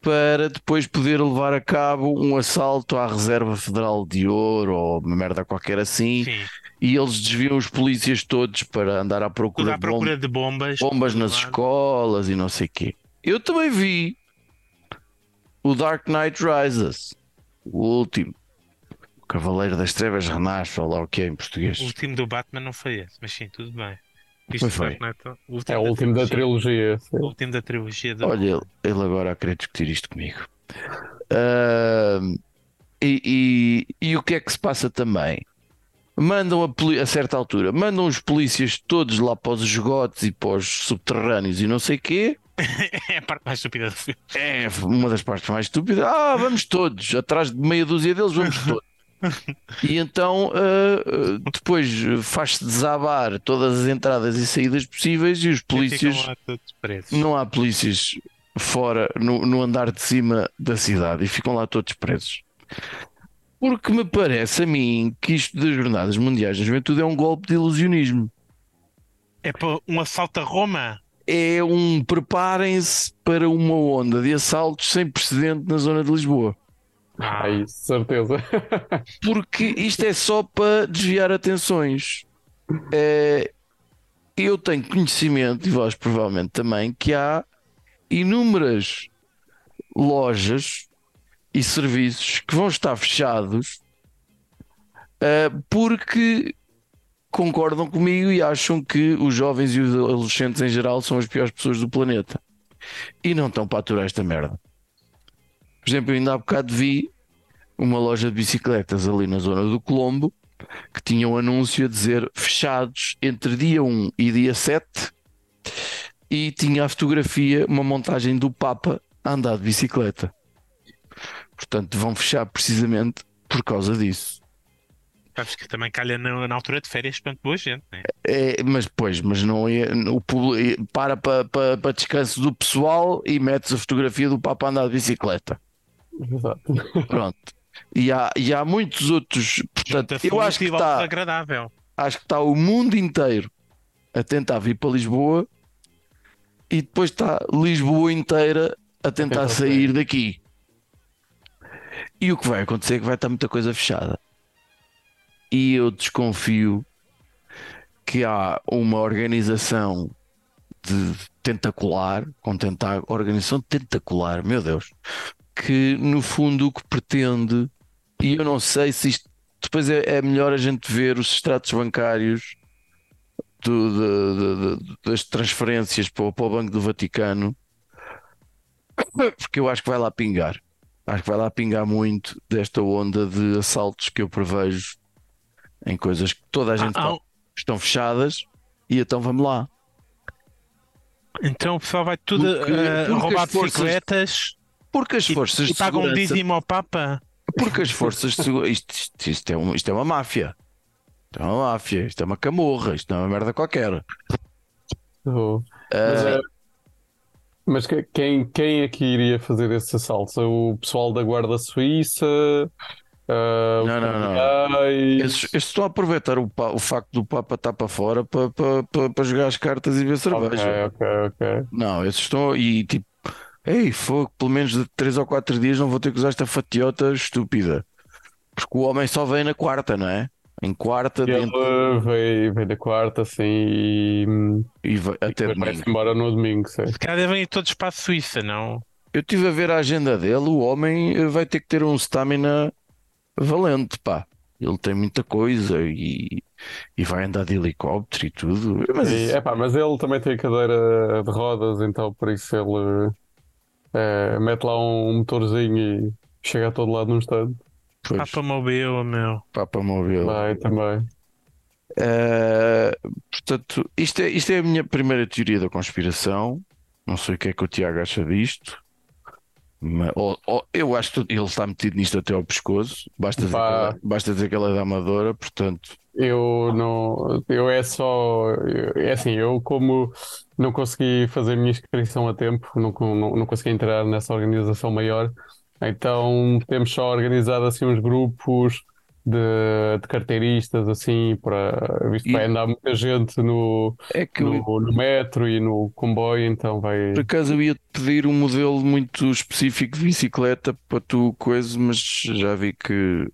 para depois poder levar a cabo um assalto à Reserva Federal de Ouro ou uma merda qualquer assim, Sim, e eles desviam os polícias todos para andar à procura à de bombas procura de bombas. bombas nas lado. escolas e não sei o quê. Eu também vi o Dark Knight Rises, o último. Cavaleiro das Trevas renasce, ou lá o que é em português. O último do Batman não foi esse, mas sim, tudo bem. Foi, Isto foi. Dark Knight, o É o último da trilogia. O último da trilogia do. Olha, ele, ele agora a querer discutir isto comigo. Ahm, e, e- e o que é que se passa também? Mandam a, poli- a certa altura, mandam os polícias todos lá para os esgotos e para os subterrâneos e não sei quê. é a parte mais estúpida do filme. É uma das partes mais estúpidas. Ah, vamos todos, atrás de meia dúzia deles, vamos todos. E então ah, depois faz-se desabar todas as entradas e saídas possíveis e os polícias. Não há polícias fora no, no andar de cima da cidade e ficam lá todos presos. Porque me parece a mim que isto das Jornadas Mundiais da Juventude é um golpe de ilusionismo. É para um assalto a Roma. É um preparem-se para uma onda de assaltos sem precedente na zona de Lisboa. Ah, Aí, certeza. Porque isto é só para desviar atenções. É, eu tenho conhecimento, e vós provavelmente também, que há inúmeras lojas e serviços que vão estar fechados eh, porque concordam comigo e acham que os jovens e os adolescentes em geral são as piores pessoas do planeta e não estão para aturar esta merda. Por exemplo, eu ainda há bocado vi uma loja de bicicletas ali na zona do Colombo que tinha um anúncio a dizer fechados entre dia 1 e dia 7 e tinha a fotografia, uma montagem do Papa a andar de bicicleta. Portanto, vão fechar precisamente por causa disso. sabes que também calha na, na altura de férias, portanto, boa gente, né? É, mas pois, mas não é o público para para para, para descanso do pessoal e metes a fotografia do Papa a andar de bicicleta. Exato. Pronto. E há, e há muitos outros. Portanto, eu acho que está. desagradável. acho que está o mundo inteiro a tentar vir para Lisboa e depois está Lisboa inteira a tentar tentar sair daqui. E o que vai acontecer é que vai estar muita coisa fechada. E eu desconfio que há uma organização de tentacular, com tenta organização tentacular, meu Deus, que no fundo o que pretende, e eu não sei se isto depois é, é melhor a gente ver os extratos bancários do- de- de- de- das transferências para, o- para o Banco do Vaticano, porque eu acho que vai lá pingar. Acho que vai lá pingar muito desta onda de assaltos que eu prevejo em coisas que toda a gente Ah, que estão fechadas e então vamos lá. Então o pessoal vai tudo Porque- eh, porque roubar as forças bicicletas Porque as e, forças e de pagam um segurança, dízimo ao Papa. porque as forças de segurança, isto, isto- isto é um- isto é uma máfia. Isto é uma máfia, isto é uma camorra, isto não é uma merda qualquer. Oh. Ah, Mas, eh, mas que- quem, quem é que iria fazer esses assaltos? É O pessoal da Guarda Suíça? Ah, Não, não, não. esses estão a aproveitar o, o facto do Papa estar para fora para, para, para, para jogar as cartas e beber cerveja. Ok, ok, ok. Não, esses estão e tipo, ei, fogo, pelo menos de 3 ou 4 dias não vou ter que usar esta fatiota estúpida. Porque o homem só vem na quarta, não é? Em quarta E dentro, Ele veio, veio da quarta, assim, e, e vai, até depois domingo. vai-se embora no domingo, sim. Se calhar devem ir todos para a Suíça, não? Eu estive a ver a agenda dele, o homem eh, vai ter que ter um stamina valente, pá. Ele tem muita coisa e, e vai andar de helicóptero e tudo. Mas E, epá, mas ele também tem cadeira de rodas, então por isso ele eh, mete lá um motorzinho e chega a todo lado num pois, Papa Mobile, meu. Papa móvel. Vai também. Eh, portanto, isto é, isto é a minha primeira teoria da conspiração. Não sei o que é que o Tiago acha disto. Mas, ou- ou- eu acho que ele está metido nisto até ao pescoço. Basta dizer, que Pá. basta dizer que ela é da Amadora, portanto, Eu não, eu é só, é assim, eu como não consegui fazer a minha inscrição a tempo, não, não, não consegui entrar nessa organização maior, então temos só organizado assim uns grupos de, de carteiristas assim para, visto que vai andar muita gente no, é que eu, no, no metro e no comboio, então vai. por acaso eu ia pedir um modelo muito específico de bicicleta para tu coisa, mas já vi que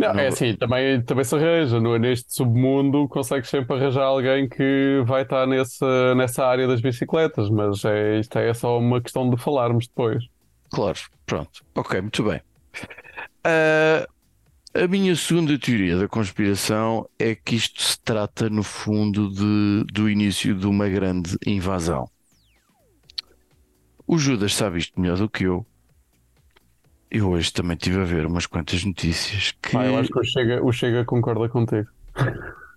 Não, Não- é assim, também, também se arranja, no, neste submundo consegues sempre arranjar alguém que vai estar nessa, nessa área das bicicletas, mas é, isto é só uma questão de falarmos depois. Claro, pronto. Ok, muito bem. Ah, A minha segunda teoria da conspiração é que isto se trata, no fundo, de, do início de uma grande invasão. O Judas sabe isto melhor do que eu. Eu hoje também estive a ver umas quantas notícias que Pá, eu acho que o Chega, o Chega concorda contigo.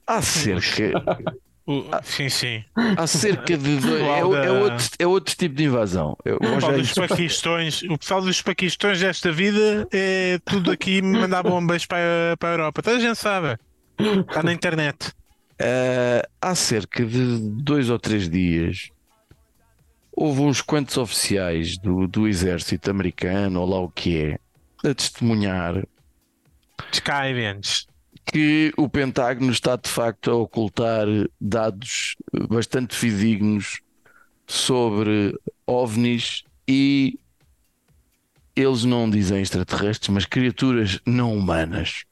há cerca, O- sim, sim. há cerca de dois, é, é outro, é outro tipo de invasão. Eu, O pessoal dos paquistões, o pessoal dos paquistões desta vida é tudo aqui mandar bombas para, para a Europa. Toda a gente sabe. Está na internet. eh, há cerca de dois ou três dias houve uns quantos oficiais do, do exército americano, ou lá o que é, a testemunhar Skyvents. que o Pentágono está de facto a ocultar dados bastante fidedignos sobre ovnis e eles não dizem extraterrestres, mas criaturas não humanas.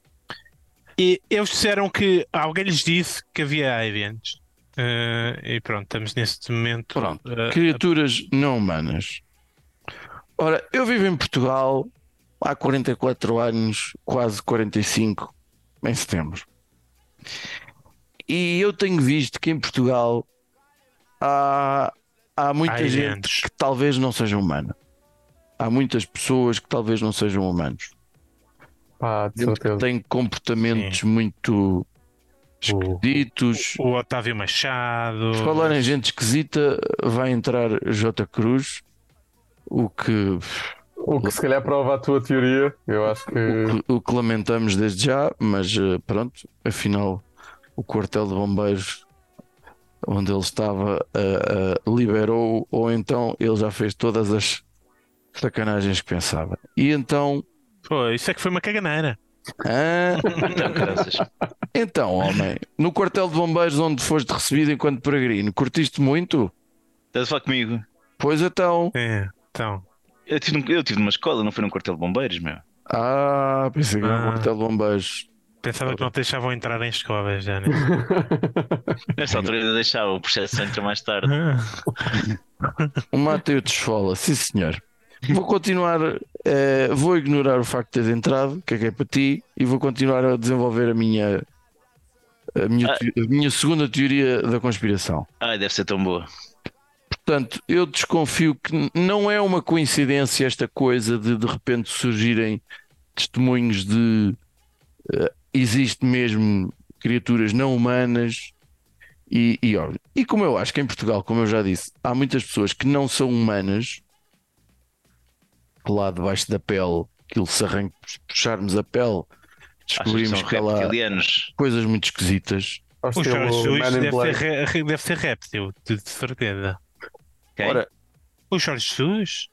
E eles disseram que alguém lhes disse que havia aliens. Eh, e pronto, estamos neste momento. Pronto, eh, criaturas não humanas. Ora, eu vivo em Portugal há 44 anos, quase 45, em setembro. E eu tenho visto que em Portugal há, há muita Há gente eventos. que talvez não seja humana. Há muitas pessoas que talvez não sejam humanos. Certeza. têm comportamentos muito esquisitos. o Otávio Machado. Por falar em gente esquisita, vai entrar J. Cruz, o que, O que se calhar prova a tua teoria. Eu acho que. o que, o que lamentamos desde já, mas eh, pronto, afinal, o quartel de bombeiros onde ele estava eh, eh, liberou, ou então ele já fez todas as sacanagens que pensava. E então, Pô, isso é que foi uma caganeira. ah, Então, homem, no quartel de bombeiros onde foste recebido enquanto peregrino, curtiste muito? Estás a falar comigo? Pois então. É, então. Eu tive, eu tive numa escola, não foi num quartel de bombeiros, meu. Ah, pensei que era um Ah. quartel de bombeiros. Pensava que não te deixavam entrar em escovas já, né? Nessa altura ainda deixava, o processo entra mais tarde. O Mateu de esfola, sim senhor. Vou continuar, eh, vou ignorar o facto de teres entrado, que é para ti, e vou continuar a desenvolver a minha, a minha, Ah. a minha segunda teoria da conspiração. Ai, deve ser tão boa. Portanto, eu desconfio que não é uma coincidência esta coisa de de repente surgirem testemunhos de eh, existe mesmo criaturas não humanas e, e, e como eu acho que em Portugal, como eu já disse, há muitas pessoas que não são humanas lá debaixo da pele, aquilo se arranca, puxarmos a pele, descobrimos são que reptilianos? coisas muito esquisitas. O Jorge in deve ser, deve ser réptil, de, de certeza. Quem? Ora, O Jorge Jesus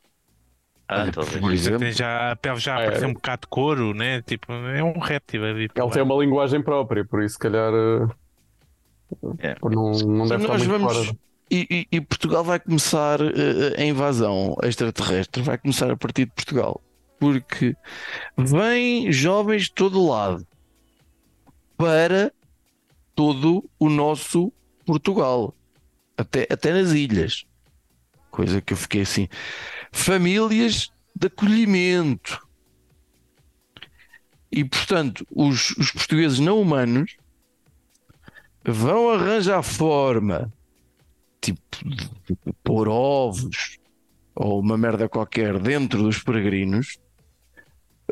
ah, talvez. por exemplo, tem já, a pele já Ah, é. um bocado de couro, né? Tipo, é um réptil ali. por Ele tem uma linguagem própria, por isso, se calhar, eh, É. não, não deve estar nós muito vamos, fora. e, e- e Portugal vai começar eh, a invasão extraterrestre, vai começar a partir de Portugal, porque vêm jovens de todo lado para todo o nosso Portugal, até, até nas ilhas, coisa que eu fiquei assim, famílias de acolhimento. E portanto, os, os portugueses não humanos vão arranjar forma tipo de pôr ovos ou uma merda qualquer dentro dos peregrinos,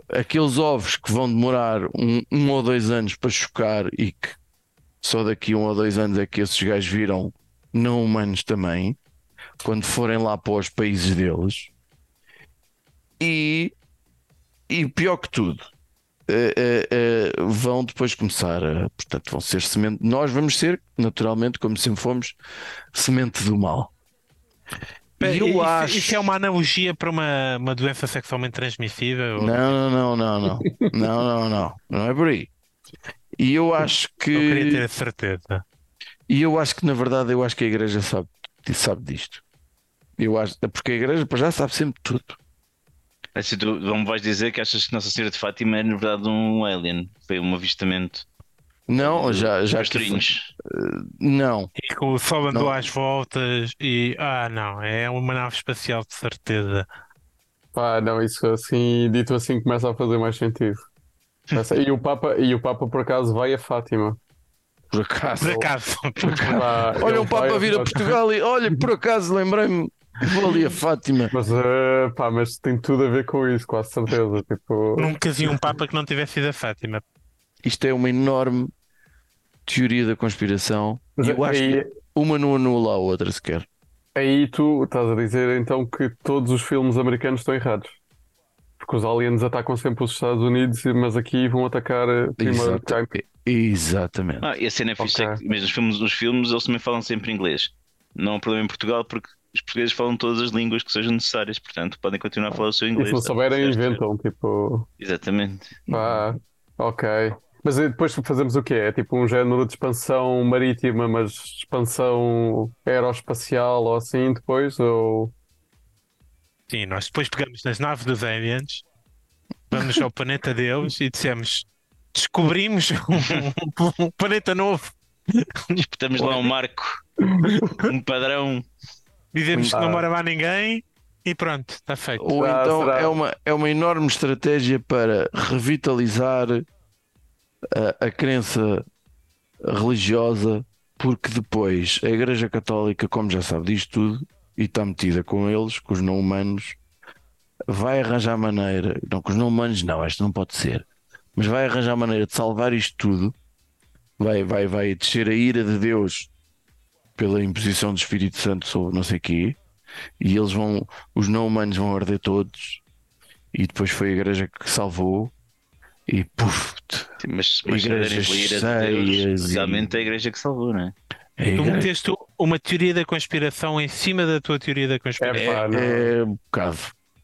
aqueles ovos que vão demorar um, um ou dois anos para chocar e que só daqui um ou dois anos é que esses gajos viram não humanos também, quando forem lá para os países deles. E, e pior que tudo, eh, eh, eh, vão depois começar a, portanto, vão ser semente. Nós vamos ser, naturalmente, como sempre fomos, semente do mal. Eu isso, acho. isso é uma analogia para uma, uma doença sexualmente transmissível? ou- Não, não, não, não, não, não, não, não, não é por aí. E eu acho Não queria ter que, a certeza. e eu acho que na verdade, eu acho que a igreja sabe, sabe disto. Eu acho, porque a igreja para já sabe sempre tudo. Assim, tu não me vais dizer que achas que Nossa Senhora de Fátima é na verdade um alien. Foi um avistamento. Não, já, já que Pastorinhos. não, E com o sol andou às voltas e. Ah, não, é uma nave espacial de certeza. Pá, não, isso assim, dito assim, começa a fazer mais sentido. E o Papa, e o Papa por acaso vai a Fátima. Por acaso. Por acaso. Vá, Olha, ele um Papa vir a. Portugal e olha, por acaso lembrei-me, vou ali a Fátima. Mas, eh, pá, mas tem tudo a ver com isso, quase certeza. Tipo, Nunca vi um Papa que não tivesse ido a Fátima. Isto é uma enorme teoria da conspiração. Mas E eu acho aí- que uma não anula a outra sequer. Aí tu estás a dizer então que todos os filmes americanos estão errados. Porque os aliens atacam sempre os Estados Unidos, mas aqui vão atacar eh, primeiro cá. Exatamente. Ah, e a cena é fixe, é Ok. que, mesmo os filmes, os filmes eles também falam sempre inglês. Não há problema em Portugal porque os portugueses falam todas as línguas que sejam necessárias, portanto podem continuar a falar o seu E inglês. se não tá? souberem, inventam. Tipo, Exatamente. pá, ok. Mas depois fazemos o quê? É tipo um género de expansão marítima, mas expansão aeroespacial ou assim depois? Ou... Sim, nós depois pegamos nas naves dos aliens, vamos ao planeta deles e dissemos: descobrimos um, um planeta novo. Espetamos lá um marco, um padrão. Dizemos que não mora lá ninguém e pronto, está feito. Ou Será- então será? é uma, é uma enorme estratégia para revitalizar a, a crença religiosa, porque depois a Igreja Católica, como já sabe disto tudo, e está metida com eles, com os não humanos, vai arranjar maneira, não com os não humanos, não, isto não pode ser, mas vai arranjar maneira de salvar isto tudo, vai, vai, vai descer a ira de Deus pela imposição do Espírito Santo sobre não sei quê, e eles vão, os não humanos vão arder todos, e depois foi a igreja que salvou, e puf, Sim, Mas, mas se Igrejas Deus, cheias e- realmente é a igreja que salvou, não é? a Tu meteste uma teoria da conspiração em cima da tua teoria da conspiração. É pá, não. é um bocado.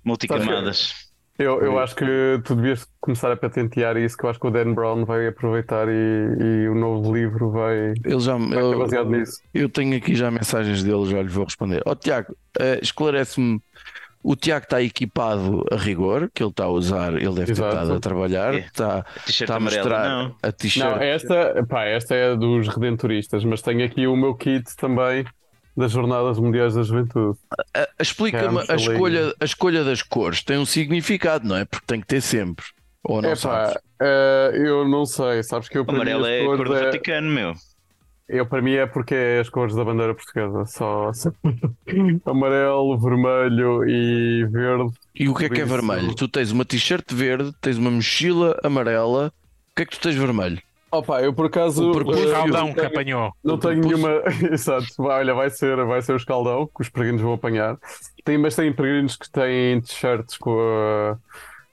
Multicamadas. Eu, eu acho que tu devias começar a patentear isso, que eu acho que o Dan Brown vai aproveitar e, e o novo livro vai, Ele já, vai ser eu, baseado nisso. eu tenho aqui já mensagens dele, já lhe vou responder. Ó Tiago, eh, esclarece-me. O Tiago está equipado a rigor, que ele está a usar, ele deve ter Exato. estado a trabalhar, É. está, T-shirt está a mostrar não. a Não, t-shirt. esta, pá, esta é dos redentoristas, mas tenho aqui o meu kit também das Jornadas Mundiais da Juventude. Explica-me a escolha, a escolha das cores, tem um significado, não é? Porque tem que ter sempre. Ou não É sabes? pá, eh, eu não sei, sabes que eu amarelo é a cor do é- Vaticano, meu. Eu para mim é porque é as cores da bandeira portuguesa, só, amarelo, vermelho e verde. E o que é que é vermelho? Tu tens uma t-shirt verde, tens uma mochila amarela. O que é que tu tens vermelho? Opa, eu por acaso O eh, O Caldão não que tenho- apanhou. Não tenho nenhuma. Exato, olha, vai ser, vai ser o escaldão que os peregrinos vão apanhar. Tem, mas tem peregrinos que têm t-shirts com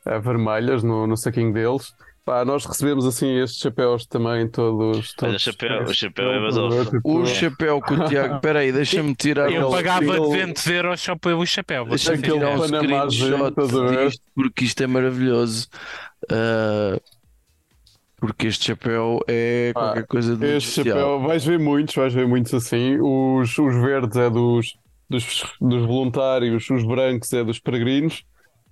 a, a vermelhas no, no saquinho deles. Pá, nós recebemos assim estes chapéus também, todos. Olha, o todos chapéu- o chapéu é basófilo. O chapéu que o Tiago. Espera aí, deixa-me tirar Eu pagava aquele- 200 euros só pelo chapéu. Deixa-me tirar um. Panamazinho, screenshot disto porque isto é maravilhoso. Ah, porque este chapéu é Ah, qualquer coisa de Este especial. chapéu, vais ver muitos, vais ver muitos assim. Os, os verdes é dos, dos, dos voluntários, os brancos é dos peregrinos.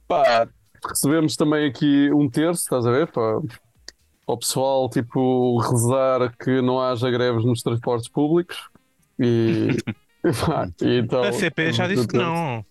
Pá, recebemos também aqui um terço, estás a ver? Pá, ao pessoal, tipo, rezar que não haja greves nos transportes públicos. E, pá, e então. A CP já disse que não.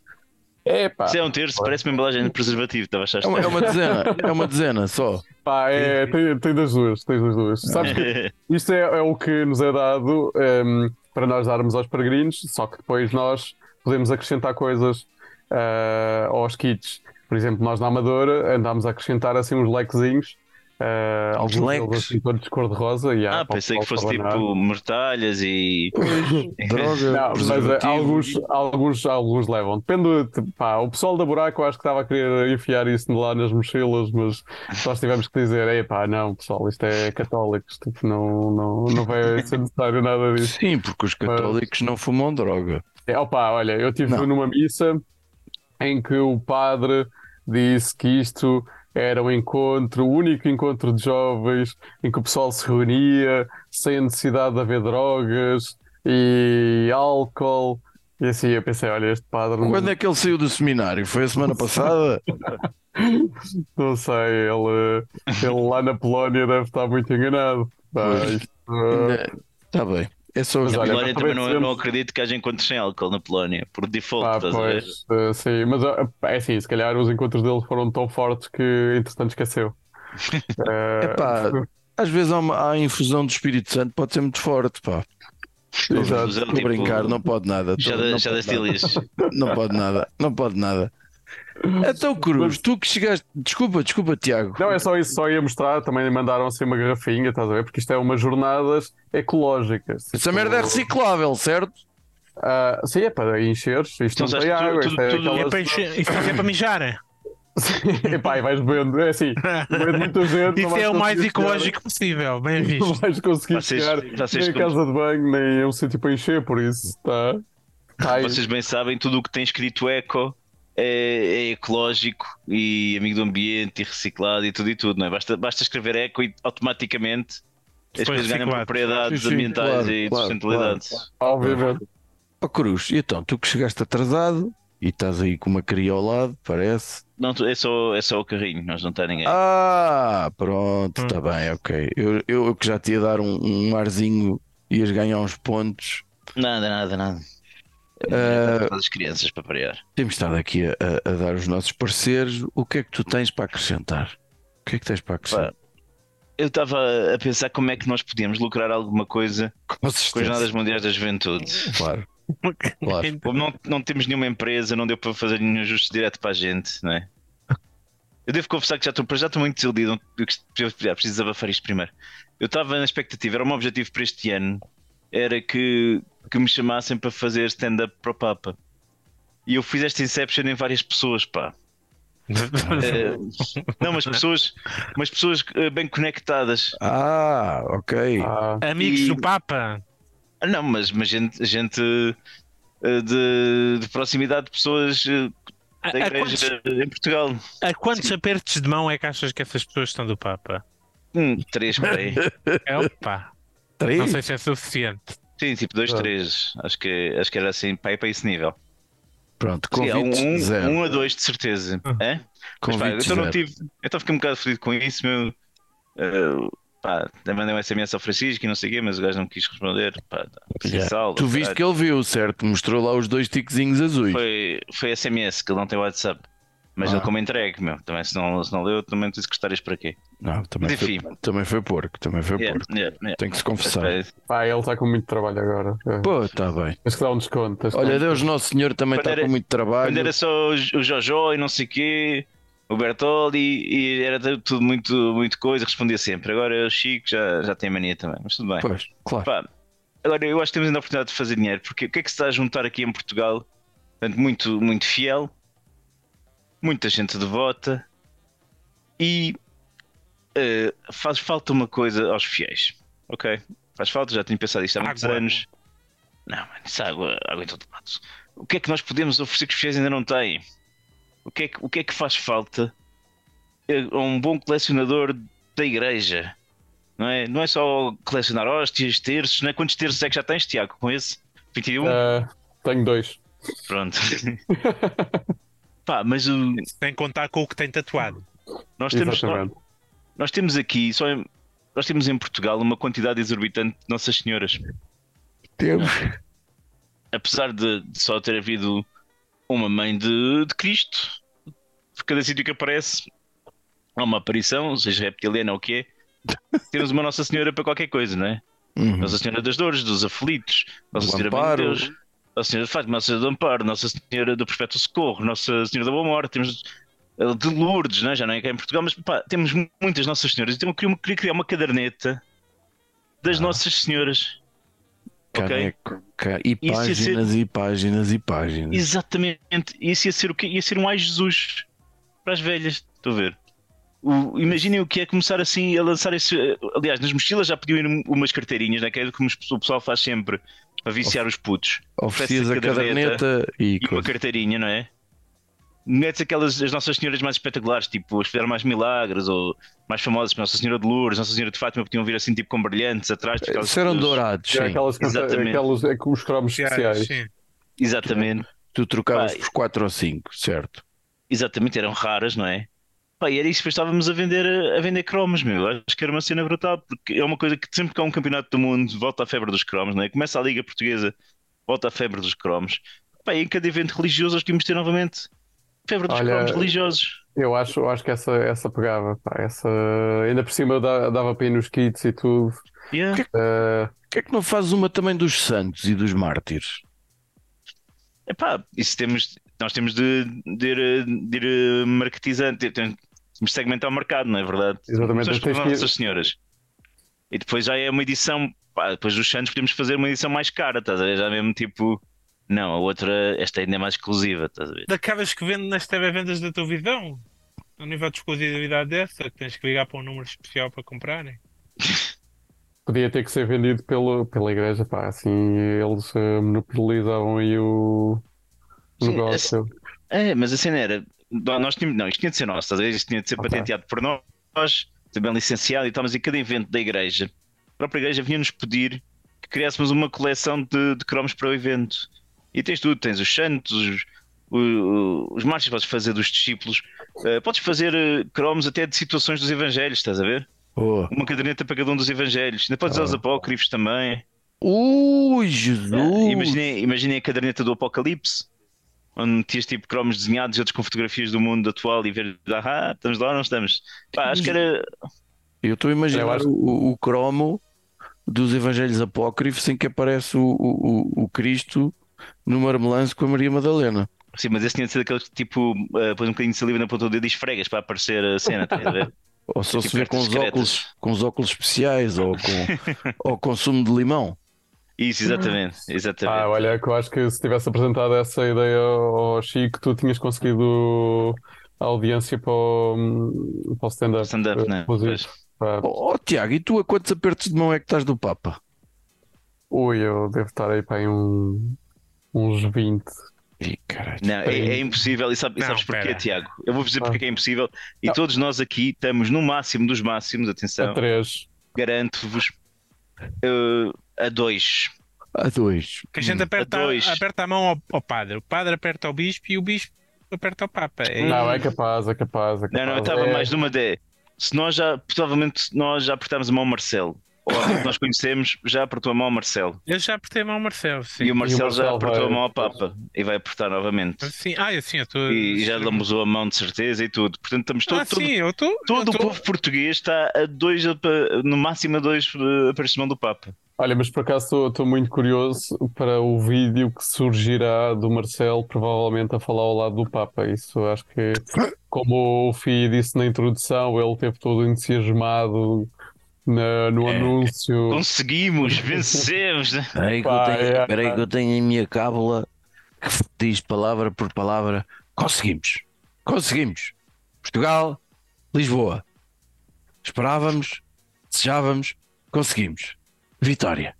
É pá, Se é um terço, parece uma embalagem de preservativo, estava a achar É uma, é uma dezena, é uma dezena só. pá, é, tem, tem das duas, tem das duas. Sabes que. Isto é, é o que nos é dado ehm, para nós darmos aos peregrinos, só que depois nós podemos acrescentar coisas ah, aos kits. Por exemplo, nós na Amadora andámos a acrescentar assim uns lequezinhos, ah, Uns alguns leques? assim todos de cor-de-rosa. e há Ah, pensei que fosse tipo mortalhas e. Droga, Não, mas eh, alguns, alguns, alguns levam. Depende, de- pá, o pessoal da buraco acho que estava a querer enfiar isso lá nas mochilas, mas nós tivemos que dizer: ei pá, não, pessoal, isto é católicos, tipo, não, não, não vai ser necessário nada disso. Sim, porque os católicos não fumam droga. É, opa, olha, eu estive Não. numa missa em que o padre disse que isto era um encontro, o único encontro de jovens em que o pessoal se reunia sem a necessidade de haver drogas e álcool. E assim eu pensei, olha, este padre não, Quando é que ele saiu do seminário? Foi a semana passada? não sei, ele, ele lá na Polónia deve estar muito enganado. Isto, Está bem. É só Mas Na olha, Polónia também não, não acredito que haja encontros sem álcool na Polónia, por default, Pá, estás a ver? pois, uh, sim, mas uh, é assim, se calhar os encontros deles foram tão fortes que entretanto esqueceu. Eh, Epá, Às vezes há, uma, há a infusão do Espírito Santo, pode ser muito forte, pá. Estou a tipo, brincar, não pode nada. Já, não já das. Não pode nada, não pode nada. Então, Cruz, tu que chegaste. Desculpa, desculpa, Tiago. Não, é só isso, só ia mostrar. Também mandaram assim uma garrafinha, estás a ver? Porque isto é umas jornadas ecológicas. Essa merda é reciclável, certo? Ah, sim, é para encheres. Isto Então, não tem sabes, tu- água. tu- Isto é tu- aquelas... É para encher- Isso é para mijar. Epá, e vais bebendo. É assim, bebendo muita gente. não Isso é o mais conseguir chegar- ecológico possível, bem Não visto. vais conseguir Vocês- chegar vocês nem a casa de banho, nem a um sítio para encher, por isso está. Tá aí. Vocês bem sabem, tudo o que tem escrito eco é, é ecológico e amigo do ambiente e reciclado e tudo e tudo, não é? Basta, basta escrever eco e automaticamente as coisas ganham propriedades Sim, sim, ambientais claro, e de claro, sustentabilidade. Obviamente. Ó Cruz, e então, tu que chegaste atrasado e estás aí com uma cria ao lado, parece. Não, é só, é só o carrinho, nós não está ninguém. Ah, pronto, Hum. está bem, ok. Eu, eu que já te ia dar um, um arzinho, ias ganhar uns pontos. Nada, nada, nada. Ah. As crianças para parear. Temos estado aqui a, a- a dar os nossos pareceres. O que é que tu tens para acrescentar? O que é que tens para acrescentar? Eu estava a pensar como é que nós podíamos lucrar alguma coisa Com com as. Jornadas Mundiais da Juventude. Claro, claro. Como não, não temos nenhuma empresa, não deu para fazer nenhum ajuste direto para a gente, não é? Eu devo confessar que já estou, já estou muito desiludido. Eu preciso desabafar isto primeiro. Eu estava na expectativa, era o meu objetivo para este ano, era que, que me chamassem para fazer stand-up para o Papa. E eu fiz esta Inception em várias pessoas, pá. Eh, não, mas pessoas, mas pessoas eh, bem conectadas. Ah, ok. Ah, Amigos E- do Papa. Ah, Não, mas, mas gente, gente eh, de, de proximidade de pessoas A, da a quantos, igreja em Portugal. a quantos apertos de mão é que achas que essas pessoas estão do Papa? Hum, três por aí. É opa. Três? Não sei se é suficiente. Sim, tipo dois, Pronto. três. Acho que, acho que era assim, para ir para esse nível. Pronto, Sim, um, convite um, zero. um a dois, de certeza. Uhum. É? Mas, pá, Convite então não tive. Então fiquei um bocado fodido com isso, meu. Uh, pá, mandei um SMS ao Francisco e não sei o quê, mas o gajo não quis responder. Pá, tá, Yeah. Tu viste caralho. que ele viu, certo? Mostrou lá os dois tiquezinhos azuis. Foi, foi SMS, que ele não tem WhatsApp. Mas Ah. ele como entregue, meu. Também se não, se não leu, também disse que estarias para quê? Não, também, Mas foi, também foi porco. Também foi Yeah, porco. yeah, yeah. Tem que se confessar. Mas, pá, ele está com muito trabalho agora. É. Pô, está bem. Tens que dar um desconto. Olha, um Deus Nosso Senhor também está com muito trabalho. Quando era só o o Jojo e não sei o quê, o Bertoldi, e era tudo muito, muito coisa, respondia sempre. Agora o Chico já, já tem mania também, mas tudo bem. Pois, claro. Pá, agora eu acho que temos ainda a oportunidade de fazer dinheiro, porque o que é que se está a juntar aqui em Portugal? Portanto, muito, muito fiel, muita gente devota e eh, faz falta uma coisa aos fiéis, ok? Faz falta, já tenho pensado isto há muitos Água. anos. Não, mano, isso é água, água em todo lado. O que é que nós podemos oferecer que os fiéis ainda não têm? O que é que, o que, é que faz falta a um bom colecionador da igreja? Não é, não é só colecionar hóstias, terços, não é? Quantos terços é que já tens, Tiago, com esse? 21? Ah, tenho dois. Pronto. Pá, mas o, Sem contar com o que tem tatuado. nós, temos, nós, nós temos aqui, só em- nós temos em Portugal uma quantidade exorbitante de Nossas Senhoras. Temos. Apesar de, de só ter havido uma mãe de, de Cristo, por cada sítio que aparece há uma aparição, seja reptiliana ou o que é, temos uma Nossa Senhora para qualquer coisa, não é? Uhum. Nossa Senhora das Dores, dos Aflitos, Nossa Senhora Bem de Deus, Nossa Senhora de Fátima, Nossa Senhora do Amparo, Nossa Senhora do Perfeito Socorro, Nossa Senhora da Boa Morte, temos eh, de Lourdes, não é? já não é cá em Portugal, mas pá, temos mu- muitas Nossas Senhoras. Então eu queria, queria criar uma caderneta das Ah. Nossas Senhoras. Caneco. ca- E ia ser- páginas e páginas e páginas. Exatamente. Isso ia ser o quê? Ia ser um ai Jesus para as velhas. Estou a ver. O- imaginem o que é começar assim a lançar esse. Aliás, nas mochilas já podiam ir umas carteirinhas, né? que é o que o pessoal faz sempre para viciar os putos. Oferecias a caderneta e, E uma carteirinha, não é? Metes aquelas as Nossas Senhoras mais espetaculares, tipo as que fizeram mais milagres, ou mais famosas, como Nossa Senhora de Lourdes, Nossa Senhora de Fátima, podiam vir assim tipo com brilhantes atrás. tipo, aquelas- eram dourados, É sim. aquelas, Exatamente. aquelas é com os cromos especiais. Sim. Exatamente, Tu trocavas Pá, por 4 ou 5, certo? exatamente, eram raras, não é? Pá, e era isso que estávamos a vender, a vender cromos, meu. Acho que era uma cena brutal, porque é uma coisa que sempre que há um campeonato do mundo, volta a febre dos cromos, não é? Começa a Liga Portuguesa, volta a febre dos cromos. Pá, e em cada evento religioso, nós tínhamos de ter novamente febre dos Olha, cromos religiosos. Eu acho, eu acho que essa, essa pegava, pá, essa, ainda por cima dá- dava para ir nos kits e tudo. Yeah. Eh, Porquê é que não fazes uma também dos santos e dos mártires? Epá, isso temos, nós temos de, de ir, de ir eh, marketizando, te- temos de segmentar o mercado, não é verdade? Exatamente, tens pelas que Senhoras. E depois já é uma edição, pá, depois dos Santos podemos fazer uma edição mais cara, estás a ver? Já mesmo tipo, não, a outra, esta ainda é mais exclusiva, estás a ver? Daquelas que vende nas televendas da televisão. A nível de exclusividade dessa, que tens que ligar para um número especial para comprarem. podia ter que ser vendido pelo, pela igreja, pá, assim eles eh, monopolizavam aí o, negócio. É, mas a cena era, nós tínhamos, não, isto tinha de ser nosso? Isto tinha de ser Ok. patenteado por nós, também licenciado e tal, mas em cada evento da igreja, a própria igreja vinha-nos pedir que criássemos uma coleção de, de cromos para o evento. E tens tudo, tens os santos, os, o- os marchas podes fazer dos discípulos, eh, podes fazer eh, cromos até de situações dos evangelhos, estás a ver? Oh. Uma caderneta para cada um dos evangelhos, ainda podes usar os Ah. apócrifos também. Ui, Jesus! Imaginem, imaginem a caderneta do Apocalipse, onde metias tipo cromos desenhados e outros com fotografias do mundo atual e ver, ah, estamos lá ou não estamos? Pá, acho que era. Eu estou a imaginar acho- o, o cromo dos Evangelhos Apócrifos em que aparece o, o, o- Cristo no marmelanço com a Maria Madalena. Sim, mas esse tinha de ser daqueles que tipo, uh, põe um bocadinho de saliva na ponta do dedo e esfregas para aparecer a cena, estás a ver? Ou só Tipo se vê com os, óculos, com os óculos especiais ou com ou consumo de limão. Isso, exatamente, exatamente. Ah, olha, que eu acho que se tivesse apresentado essa ideia ao Chico, tu tinhas conseguido a audiência para o, para o stand-up. Stand-up, né? Pá, Oh, oh, Tiago, e tu a quantos apertos de mão é que estás do Papa? Ui, eu devo estar aí para aí um, uns 20. Ih, caralho. Não, é, é impossível. E, sabe- e Não, sabes porquê, pera. Tiago? Eu vou dizer porque é que é impossível. E Não. todos nós aqui estamos no máximo dos máximos, A atenção, 3. garanto-vos, uh, a dois. A dois. Que a gente aperta, a dois. aperta a mão ao, ao padre, o padre aperta ao bispo e o bispo aperta ao papa. É Não, é capaz, é capaz. É Não, não, eu capaz. estava É- mais numa de. Se nós já, provavelmente, nós já apertámos a mão ao Marcelo, ou nós conhecemos já apertou a mão ao Marcelo, Eu já apertei a mão ao Marcelo, sim. e o Marcelo, já Marcelo apertou vai- a mão ao Papa e vai apertar novamente. Sim, ah, eu sim, eu estou. E já lambuzou a mão de certeza e tudo. Portanto, estamos todo, Ah, todo, sim, eu estou. todo o povo português está a dois, no máximo a dois de mão do Papa. Olha, mas por acaso estou- estou muito curioso para o vídeo que surgirá do Marcelo, provavelmente a falar ao lado do Papa. Isso acho que, como o Fih disse na introdução, ele teve todo entusiasmado na- no É. anúncio. Conseguimos, vencemos. né? Espera aí que, Pá, eu tenho, é. que eu tenho a minha cábula que diz palavra por palavra. Conseguimos. Conseguimos. Portugal, Lisboa. Esperávamos, desejávamos, conseguimos. Vitória.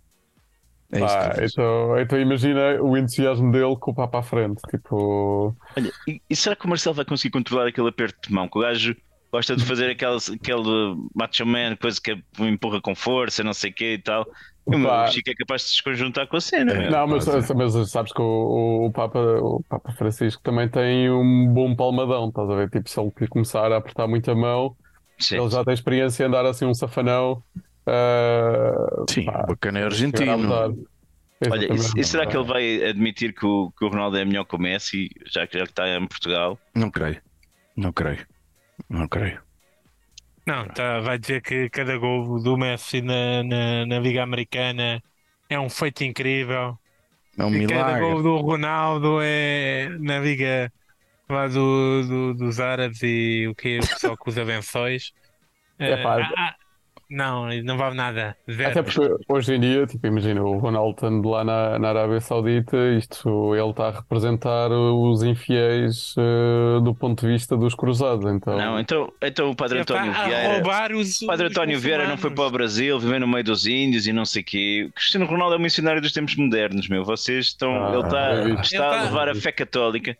É fiz. então, então imagina o entusiasmo dele com o Papa à frente. Tipo, Olha, e, e será que o Marcelo vai conseguir controlar aquele aperto de mão? Que o gajo gosta de fazer aquele, aquele macho man, coisa que empurra com força, não sei o quê e tal. E o meu. Chico é capaz de se desconjuntar com a cena. É. não, mas, pode mas sabes que o, o Papa, o Papa Francisco também tem um bom palmadão, estás a ver? Tipo, se ele começar a apertar muito a mão, Sim. ele já tem experiência em andar assim um safanão. ah, Sim, pá, bacana é argentino. Olha, e, e será que ele vai admitir que o, que o Ronaldo é melhor que o Messi, já que já que está em Portugal? Não creio. Não creio. Não creio. Não, tá, vai dizer que cada gol do Messi na, na, na Liga Americana é um feito incrível. É um E cada gol milagre. do Ronaldo é na Liga lá do, do- dos Árabes e o que o pessoal que usa lençóis. É Eh, pá, ah, ah, não, não vale nada. Zero. Até porque hoje em dia, tipo, imagina, o Ronaldo estando lá na, na Arábia Saudita, isto, ele está a representar os infiéis eh, do ponto de vista dos cruzados, então... Não, então, então o Padre está António a Vieira. roubar os. O Padre os António Vieira não foi para o. Brasil, viveu no meio dos índios e não sei o quê. O Cristiano Ronaldo é um missionário dos tempos modernos, meu. Vocês estão. Ah, ele está, é isso. está a tá- levar a fé católica.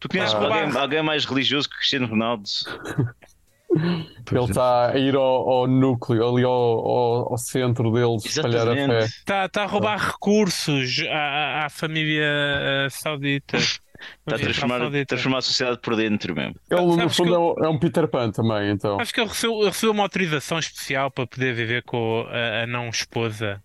Tu conheces Ah. alguém, alguém mais religioso que o Cristiano Ronaldo? Ele está a ir ao, ao núcleo, ali ao, ao, ao centro deles, espalhar a fé. Está, está a roubar recursos à, à- família eh, saudita. Está a transformar, saudita. transformar a sociedade por dentro mesmo. Ele, no Sabes fundo, é um- é um Peter Pan também, então. Acho que ele recebeu, ele recebeu uma autorização especial para poder viver com a, a não esposa.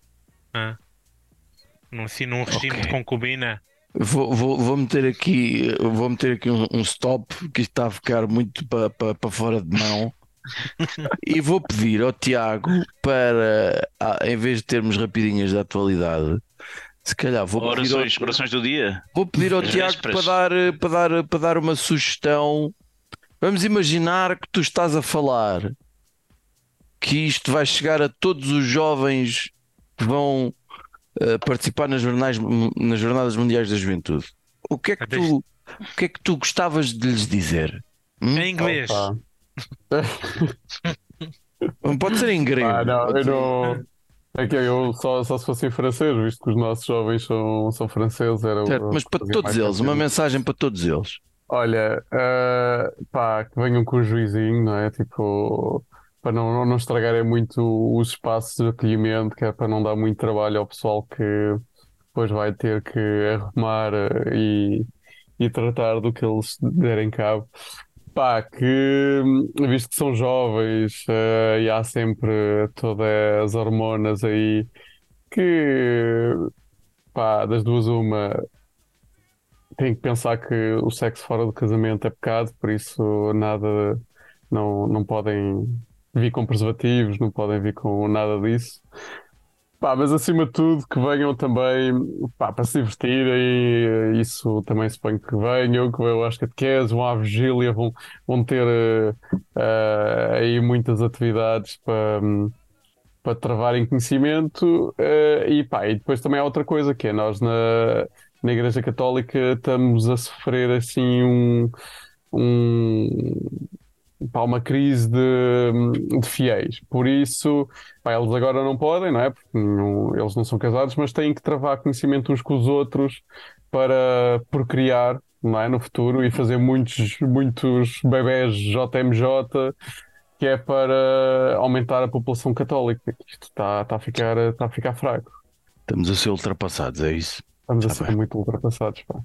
Num, assim, num regime Ok. de concubina. Vou, vou, vou meter aqui, vou meter aqui um, um stop que isto está a ficar muito para pa, pa fora de mão. e vou pedir ao Tiago para, em vez de termos rapidinhas da atualidade, se calhar vou pedir, ao, Orações, do dia. vou pedir ao As Tiago para dar, para, dar, para dar uma sugestão. Vamos imaginar que tu estás a falar que isto vai chegar a todos os jovens que vão eh, participar nas, jornais, nas Jornadas Mundiais da Juventude. O que é que tu, o que é que tu gostavas de lhes dizer? Hum? Em inglês. Pode ser em grego. Ah, não, pode eu ser- não. É que eu só, só se fosse em francês, visto que os nossos jovens são, são franceses. Era Certo, mas para todos eles, uma mensagem para todos eles. Olha, ah, pá, que venham com o juizinho, não é? Tipo, para não, não estragarem muito os espaços de acolhimento, que é para não dar muito trabalho ao pessoal que depois vai ter que arrumar ah, e, e tratar do que eles derem cabo. Pá, que visto que são jovens ah, e há sempre todas as hormonas aí, que pá, das duas uma tem que pensar que o sexo fora do casamento é pecado, por isso nada, não, não podem vir com preservativos, não podem vir com nada disso. Pá, mas acima de tudo que venham também pá, para se divertirem, isso também suponho que venham, que venham às catequeses, vão à vigília, vão, vão ter eh, eh, aí muitas atividades para, hum, para travarem conhecimento eh, e, pá, e depois também há outra coisa que é nós na, na Igreja Católica estamos a sofrer assim um, um pá, uma crise de, de fiéis. Por isso, pá, eles agora não podem, não é? Porque não- eles não são casados, mas têm que travar conhecimento uns com os outros para procriar, não é? No futuro e fazer muitos, muitos bebés JMJ, que é para aumentar a população católica. Isto está, está, a, ficar, está a ficar fraco. Estamos a ser ultrapassados, é isso? Estamos a Tá ser muito ultrapassados. Pá.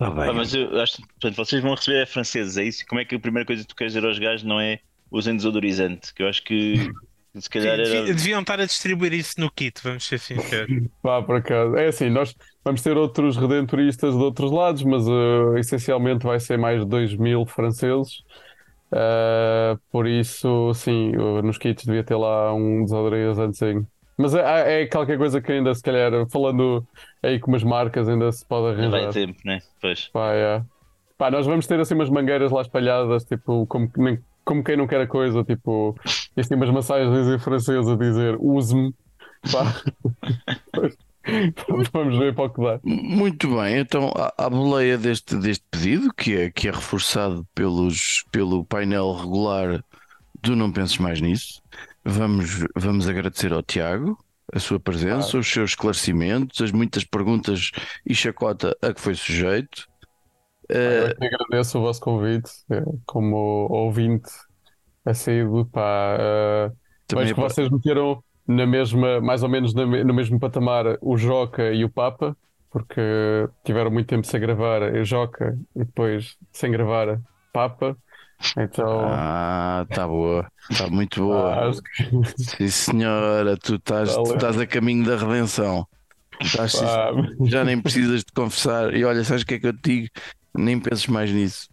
Está Pá, mas eu acho que portanto, vocês vão receber é franceses, é isso? Como é que a primeira coisa que tu queres dizer aos gajos não é usem desodorizante? Que eu acho que se calhar era. Deviam estar a distribuir isso no kit, vamos ser sinceros. Pá, por acaso. É assim, nós vamos ter outros redentoristas de outros lados, mas eh, essencialmente vai ser mais de 2 mil franceses. Eh, por isso, sim, nos kits devia ter lá um desodorizantezinho. Mas é, é qualquer coisa que ainda, se calhar, falando aí com umas marcas, ainda se pode Vai arranjar. tempo, né? Pois. Pá, é. Pá, nós vamos ter assim umas mangueiras lá espalhadas, tipo, como, nem- como quem não quer a coisa, tipo, e assim umas massagens em francês a dizer use-me. Vamos ver para o que dá. Muito bem, então à boleia deste, deste pedido, que é, que é reforçado pelos, pelo painel regular do Não Penses Mais Nisso, vamos, vamos agradecer ao Tiago a sua presença, os seus esclarecimentos, as muitas perguntas e chacota a que foi sujeito. Eu que agradeço o vosso convite, eh, como ouvinte assíduo, pá. eh, Também Vejo que vocês meteram na mesma, mais ou menos na no mesmo patamar o Joca e o Papa, porque tiveram muito tempo sem gravar a Joca e depois sem gravar Papa. Então, Ah, tá boa, está muito boa. ah, Sim, senhora, tu estás, tu estás a caminho da redenção. Estás- pá, já nem precisas de confessar. E olha, sabes o que é que eu te digo? Nem penses mais nisso.